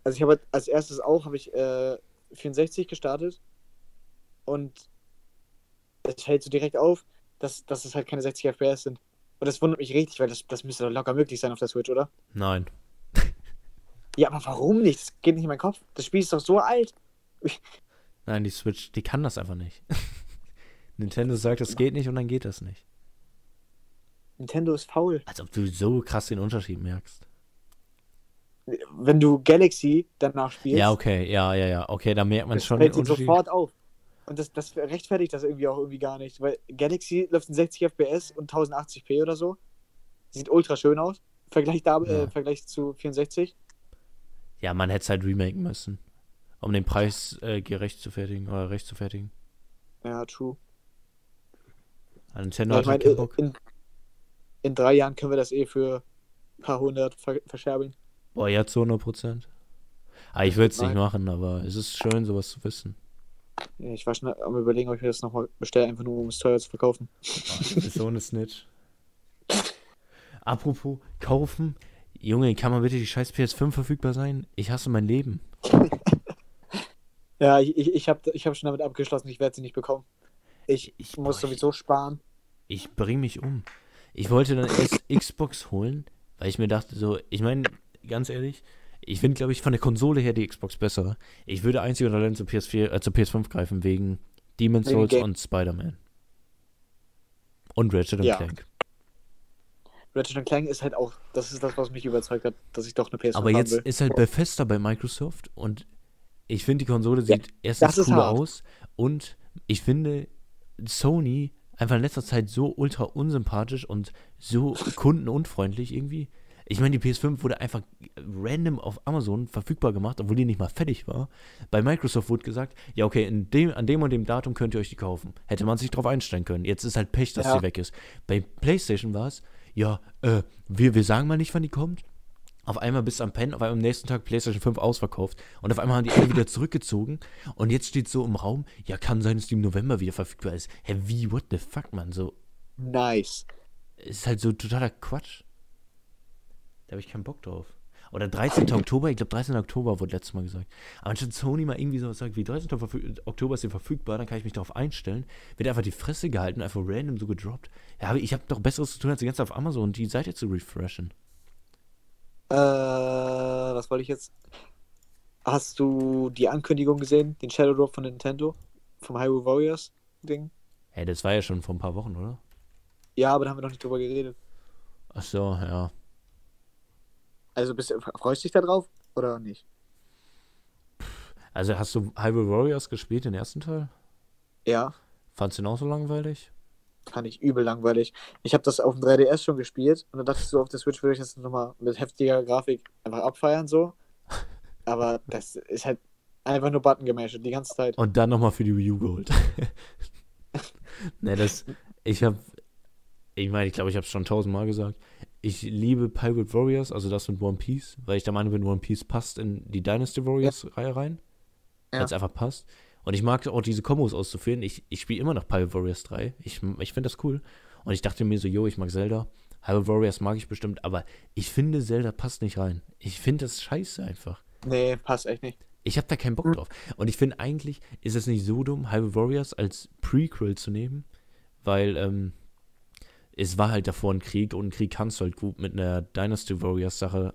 Also ich habe halt als erstes auch, habe ich äh, 64 gestartet und es fällt so direkt auf, dass, dass es halt keine 60 FPS sind. Und das wundert mich richtig, weil das, das müsste doch locker möglich sein auf der Switch, oder? Nein. [laughs] Ja, aber warum nicht? Das geht nicht in meinen Kopf. Das Spiel ist doch so alt. [laughs] Nein, die Switch, die kann das einfach nicht. [laughs] Nintendo sagt, das geht nicht und dann geht das nicht. Nintendo ist faul. Als ob du so krass den Unterschied merkst. Wenn du Galaxy danach spielst, Ja, okay, ja, ja, ja. Okay, da merkt man schon den Unterschied. sofort auf. Und das, das rechtfertigt das irgendwie auch irgendwie gar nicht. Weil Galaxy läuft in 60 FPS und 1080p oder so. Sieht ultra schön aus. Vergleich, da, Ja. äh, Vergleich zu 64. Ja, man hätte es halt remaken müssen. Um den Preis äh, gerecht zu fertigen oder recht zu fertigen. Ja, true. Nintendo Ja, ich halt keinen Bock. in, in drei Jahren können wir das eh für ein paar hundert ver verscherbeln. Boah, ja, zu 100 Prozent. Ah, ich würde es nicht machen, aber es ist schön, sowas zu wissen. Ich war schon am überlegen, ob ich das nochmal bestelle, einfach nur um es teuer zu verkaufen. Ist so eine Snitch. [laughs] Apropos kaufen. Junge, kann mal bitte die scheiß PS5 verfügbar sein? Ich hasse mein Leben. Ja, ich, ich, ich habe ich hab schon damit abgeschlossen, ich werde sie nicht bekommen. Ich, Ich- muss boah, sowieso sparen. Ich bring mich um. Ich wollte dann erst Xbox holen, weil ich mir dachte so, ich meine, ganz ehrlich, ich finde, glaube ich, von der Konsole her die Xbox besser. Ich würde einzig und allein zur PS4, äh, zur PS5 greifen, wegen Demon's Wegen Souls Game. und Spider-Man. Und Ratchet Ja. Clank. Ratchet Clank ist halt auch, das ist das, was mich überzeugt hat, dass ich doch eine PS5 Aber haben jetzt will. ist halt Bethesda bei Microsoft und ich finde, die Konsole sieht erstens das ist cooler hart. aus und ich finde Sony einfach in letzter Zeit so ultra unsympathisch und so [laughs] kundenunfreundlich irgendwie. Ich meine, die PS5 wurde einfach random auf Amazon verfügbar gemacht, obwohl die nicht mal fertig war. Bei Microsoft wurde gesagt, ja okay, dem, an dem und dem Datum könnt ihr euch die kaufen. Hätte man sich drauf einstellen können. Jetzt ist halt Pech, dass Ja. sie weg ist. Bei PlayStation war es, ja, äh, wir, wir sagen mal nicht, wann die kommt. Auf einmal bis am Pen, auf einmal am nächsten Tag PlayStation 5 ausverkauft. Und auf einmal haben die alle wieder zurückgezogen. Und jetzt steht so im Raum, ja, kann sein, dass die im November wieder verfügbar ist. Hä, wie, what the fuck, man? So, Nice. ist halt so totaler Quatsch. Da habe ich keinen Bock drauf. Oder 13. Oktober, ich glaube 13. Oktober wurde letztes Mal gesagt. Aber anstatt Sony mal irgendwie so sagt, wie 13. Verfü- Oktober ist hier verfügbar, dann kann ich mich darauf einstellen. Wird einfach die Fresse gehalten, einfach random so gedroppt. Ja, ich habe doch Besseres zu tun, als die ganze Zeit auf Amazon die Seite zu refreshen. Äh, was wollte ich jetzt? Hast du die Ankündigung gesehen? Den Shadow Drop von Nintendo? Vom Hyrule Warriors Ding? Hey, das war ja schon vor ein paar Wochen, oder? Ja, aber da haben wir noch nicht drüber geredet. Ach so, ja. Also bist freust du dich da drauf oder nicht? Also hast du Hyrule Warriors gespielt, den ersten Teil? Ja, Fandst du den auch so langweilig? fand ich übel langweilig. Ich habe das auf dem 3DS schon gespielt und dann dachte ich so, auf der Switch würde ich das nochmal mit heftiger Grafik einfach abfeiern so. [laughs] Aber das ist halt einfach nur Button gemasht die ganze Zeit. Und dann nochmal für die Wii U geholt. [laughs] [laughs] ne, das, ich habe, ich meine, ich glaube, ich habe es schon tausendmal gesagt. Ich liebe Pirate Warriors, also das mit One Piece, weil ich der Meinung bin, One Piece passt in die Dynasty Warriors-Reihe rein. Ja. Weil es einfach passt. Und ich mag auch diese Kombos auszuführen. Ich, ich spiele immer noch Pirate Warriors 3. Ich, ich finde das cool. Und ich dachte mir so, yo, ich mag Zelda. Pirate Warriors mag ich bestimmt, aber ich finde, Zelda passt nicht rein. Ich finde das scheiße einfach. Nee, passt echt nicht. Ich habe da keinen Bock drauf. Und ich finde eigentlich ist es nicht so dumm, Hyrule Warriors als Prequel zu nehmen, weil ähm, es war halt davor ein Krieg und ein Krieg kannst du halt gut mit einer Dynasty Warriors Sache.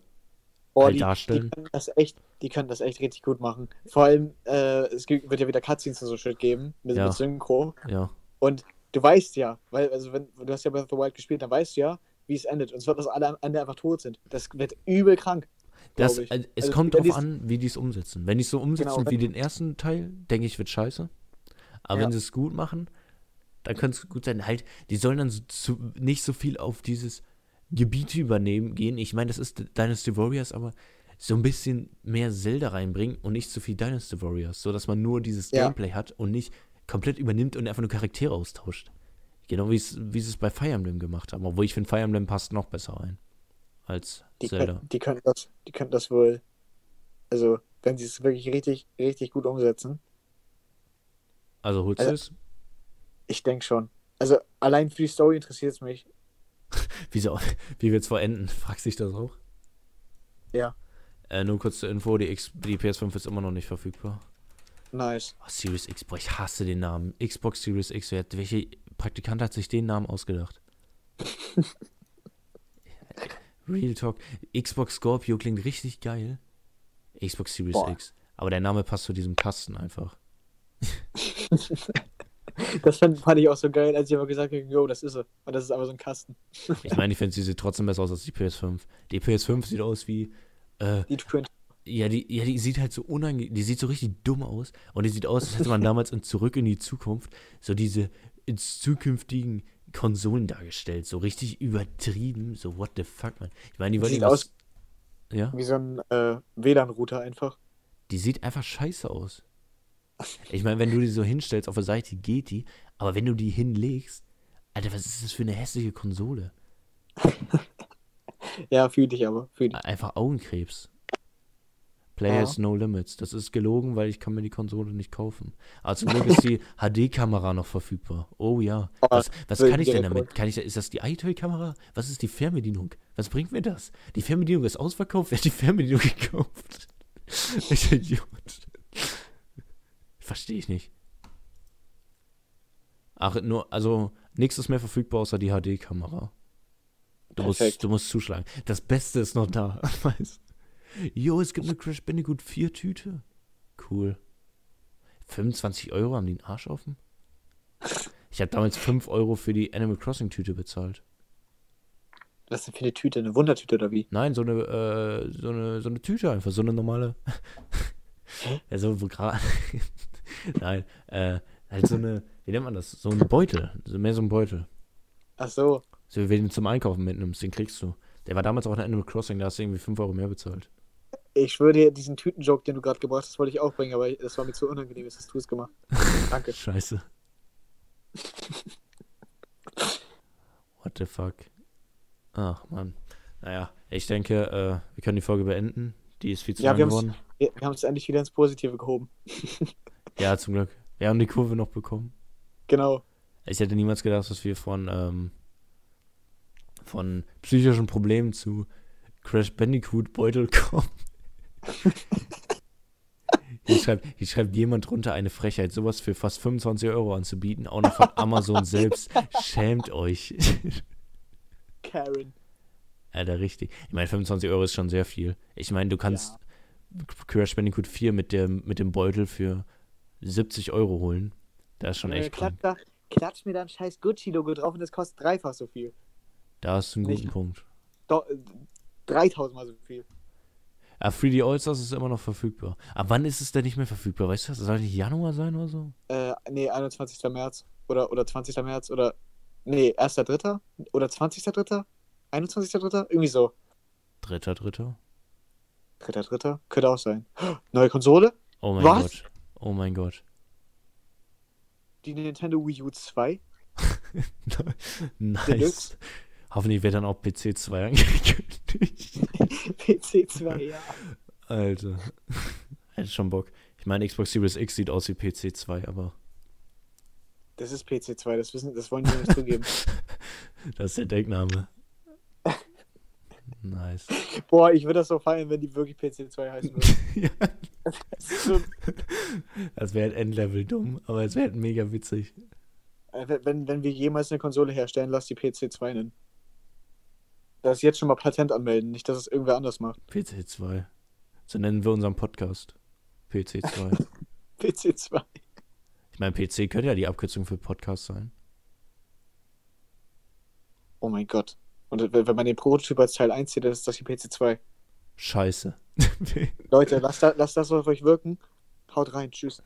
Boah, Halt die, darstellen. Die können das echt, die können das echt richtig gut machen. Vor allem, äh, es gibt, wird ja wieder Cutscenes und so Shit geben mit, Ja. mit Synchro. Ja, Und du weißt ja, weil, also wenn du hast ja Breath of the Wild gespielt, dann weißt du ja, wie es endet. Und zwar, dass alle am Ende einfach tot sind. Das wird übel krank. das, äh, es Also, kommt die's- an, wie die es umsetzen. Wenn die es so umsetzen Genau, wie den ersten Teil, denke ich, wird scheiße. Aber Ja. wenn sie es gut machen, dann könnte es gut sein. Halt, die sollen dann so, zu, nicht so viel auf dieses Gebiete übernehmen gehen. Ich meine, das ist Dynasty Warriors, aber so ein bisschen mehr Zelda reinbringen und nicht so viel Dynasty Warriors, so dass man nur dieses Ja. Gameplay hat und nicht komplett übernimmt und einfach nur Charaktere austauscht. Genau wie sie es bei Fire Emblem gemacht haben, obwohl ich finde Fire Emblem passt noch besser rein als Die, Zelda. können, die können das, die können das wohl, also wenn sie es wirklich richtig, richtig gut umsetzen, Also holst Also- du es? Ich denke schon. Also allein für die Story interessiert es mich. [laughs] Wieso, wie wird's vor enden? [laughs] Fragst dich das auch? Ja. Äh, nur kurz zur Info, die, X, die PS5 ist immer noch nicht verfügbar. Nice. Oh, Series X, boah, ich hasse den Namen. Xbox Series X, wer welche Praktikant hat sich den Namen ausgedacht? [laughs] Real Talk. Xbox Scorpio klingt richtig geil. Xbox Series Boah. X. Aber der Name passt zu diesem Kasten einfach. [laughs] Das fand, fand ich auch so geil, als ich aber gesagt habe, yo, das ist er. Und das ist aber so ein Kasten. Ich meine, ich finde, sie sieht trotzdem besser aus als die PS5. Die PS5 sieht aus wie, äh, Die Twin. Ja, die, ja, die sieht halt so unangenehm, die sieht so richtig dumm aus. Und die sieht aus, als hätte man damals in Zurück in die Zukunft so diese ins zukünftigen Konsolen dargestellt. So richtig übertrieben. So, what the fuck, man. Ich meine, die wollen Sieht aus Ja, wie so ein äh, WLAN-Router einfach. die sieht einfach scheiße aus. Ich meine, wenn du die so hinstellst auf der Seite, geht die. Aber wenn du die hinlegst, Alter, was ist das für eine hässliche Konsole? [laughs] Ja, fühl dich aber. Fühl dich. Einfach Augenkrebs. Players No Limits. Das ist gelogen, weil ich kann mir die Konsole nicht kaufen. Aber zum Glück ist die [laughs] HD-Kamera noch verfügbar. Oh ja. Oh, Was, was kann ich ich denn damit? Kann ich, ist das die iToy-Kamera? Was ist die Fernbedienung? Was bringt mir das? Die Fernbedienung ist ausverkauft. Wer hat die Fernbedienung [laughs] gekauft? Welcher Idiot. Verstehe ich nicht. Ach, nur, also nichts ist mehr verfügbar außer die HD-Kamera. Du musst, du musst zuschlagen. Das Beste ist noch da. [laughs] Jo, es gibt eine Crash Bandicoot 4 Tüte. Cool. 25 Euro haben die einen Arsch offen? Ich habe damals 5 Euro für die Animal Crossing Tüte bezahlt. Was ist denn für eine Tüte? Eine Wundertüte oder wie? Nein, so eine, äh, so eine, so eine Tüte einfach, so eine normale. also, wo gerade. [laughs] [laughs] Nein, äh, halt so eine, wie nennt man das? So ein Beutel. So mehr so ein Beutel. Ach so. So, wie wenn du den zum Einkaufen mitnimmst, den kriegst du. Der war damals auch in Animal Crossing, da hast du irgendwie 5 Euro mehr bezahlt. Ich schwöre dir, diesen Tütenjoke, den du gerade gebracht hast, wollte ich auch bringen, aber das war mir zu unangenehm, jetzt hast du es gemacht. [laughs] Danke. Scheiße. [laughs] What the fuck? Ach, Mann. Naja, ich denke, äh, wir können die Folge beenden. Die ist viel zu Ja, lang geworden. Wir haben es endlich wieder ins Positive gehoben. Ja, zum Glück. Wir haben die Kurve noch bekommen. Genau. Ich hätte niemals gedacht, dass wir von, ähm, von psychischen Problemen zu Crash Bandicoot Beutel kommen. [laughs] Hier schreibt, hier schreibt jemand drunter eine Frechheit, sowas für fast 25 Euro anzubieten, auch noch von Amazon [laughs] selbst. Schämt euch. Karen. Alter, richtig. Ich meine, 25 Euro ist schon sehr viel. Ich meine, du kannst Crash Bandicoot 4 mit dem, mit dem Beutel für 70 Euro holen. Das ist schon Äh, echt krank. klatsch, klatsch mir da ein scheiß Gucci-Logo drauf und das kostet dreifach so viel. Da hast du einen guten Punkt. Doch, äh, 3000 mal so viel. Ah, 3D All-Stars ist immer noch verfügbar. Aber wann ist es denn nicht mehr verfügbar? Weißt du, das soll nicht Januar sein oder so? Äh, nee, 21. März. Oder, oder 20. März. Oder. Nee, 1.3. Oder 20.3. 21.3. Irgendwie so. Dritter, dritter. 3.3. Könnte auch sein. [gasps] Neue Konsole? Oh mein Was? Gott. Oh mein Gott. Die Nintendo Wii U 2? [laughs] nice. Hoffentlich wird dann auch PC 2 angekündigt. [laughs] PC 2, ja. Alter. Hätte schon Bock. Ich meine, Xbox Series X sieht aus wie PC 2, aber Das ist PC 2, das, wissen, das wollen die nicht zugeben. [laughs] das ist der Deckname. Nice. Boah, ich würde das so feiern, wenn die wirklich PC 2 heißen würde. ja, Das wäre halt Endlevel dumm, aber es wäre halt mega witzig. äh, wenn, wenn wir jemals eine Konsole herstellen, lass die PC 2 nennen. Das jetzt schon mal Patent anmelden, nicht, dass es irgendwer anders macht. PC 2. So nennen wir unseren Podcast. PC 2. PC 2. Ich meine, PC könnte ja die Abkürzung für Podcast sein. Oh mein Gott. Und wenn man den Prototyp als Teil 1 sieht, dann ist das die PC 2. Scheiße. [laughs] Leute, lasst, da, lasst das auf euch wirken. Haut rein. Tschüss.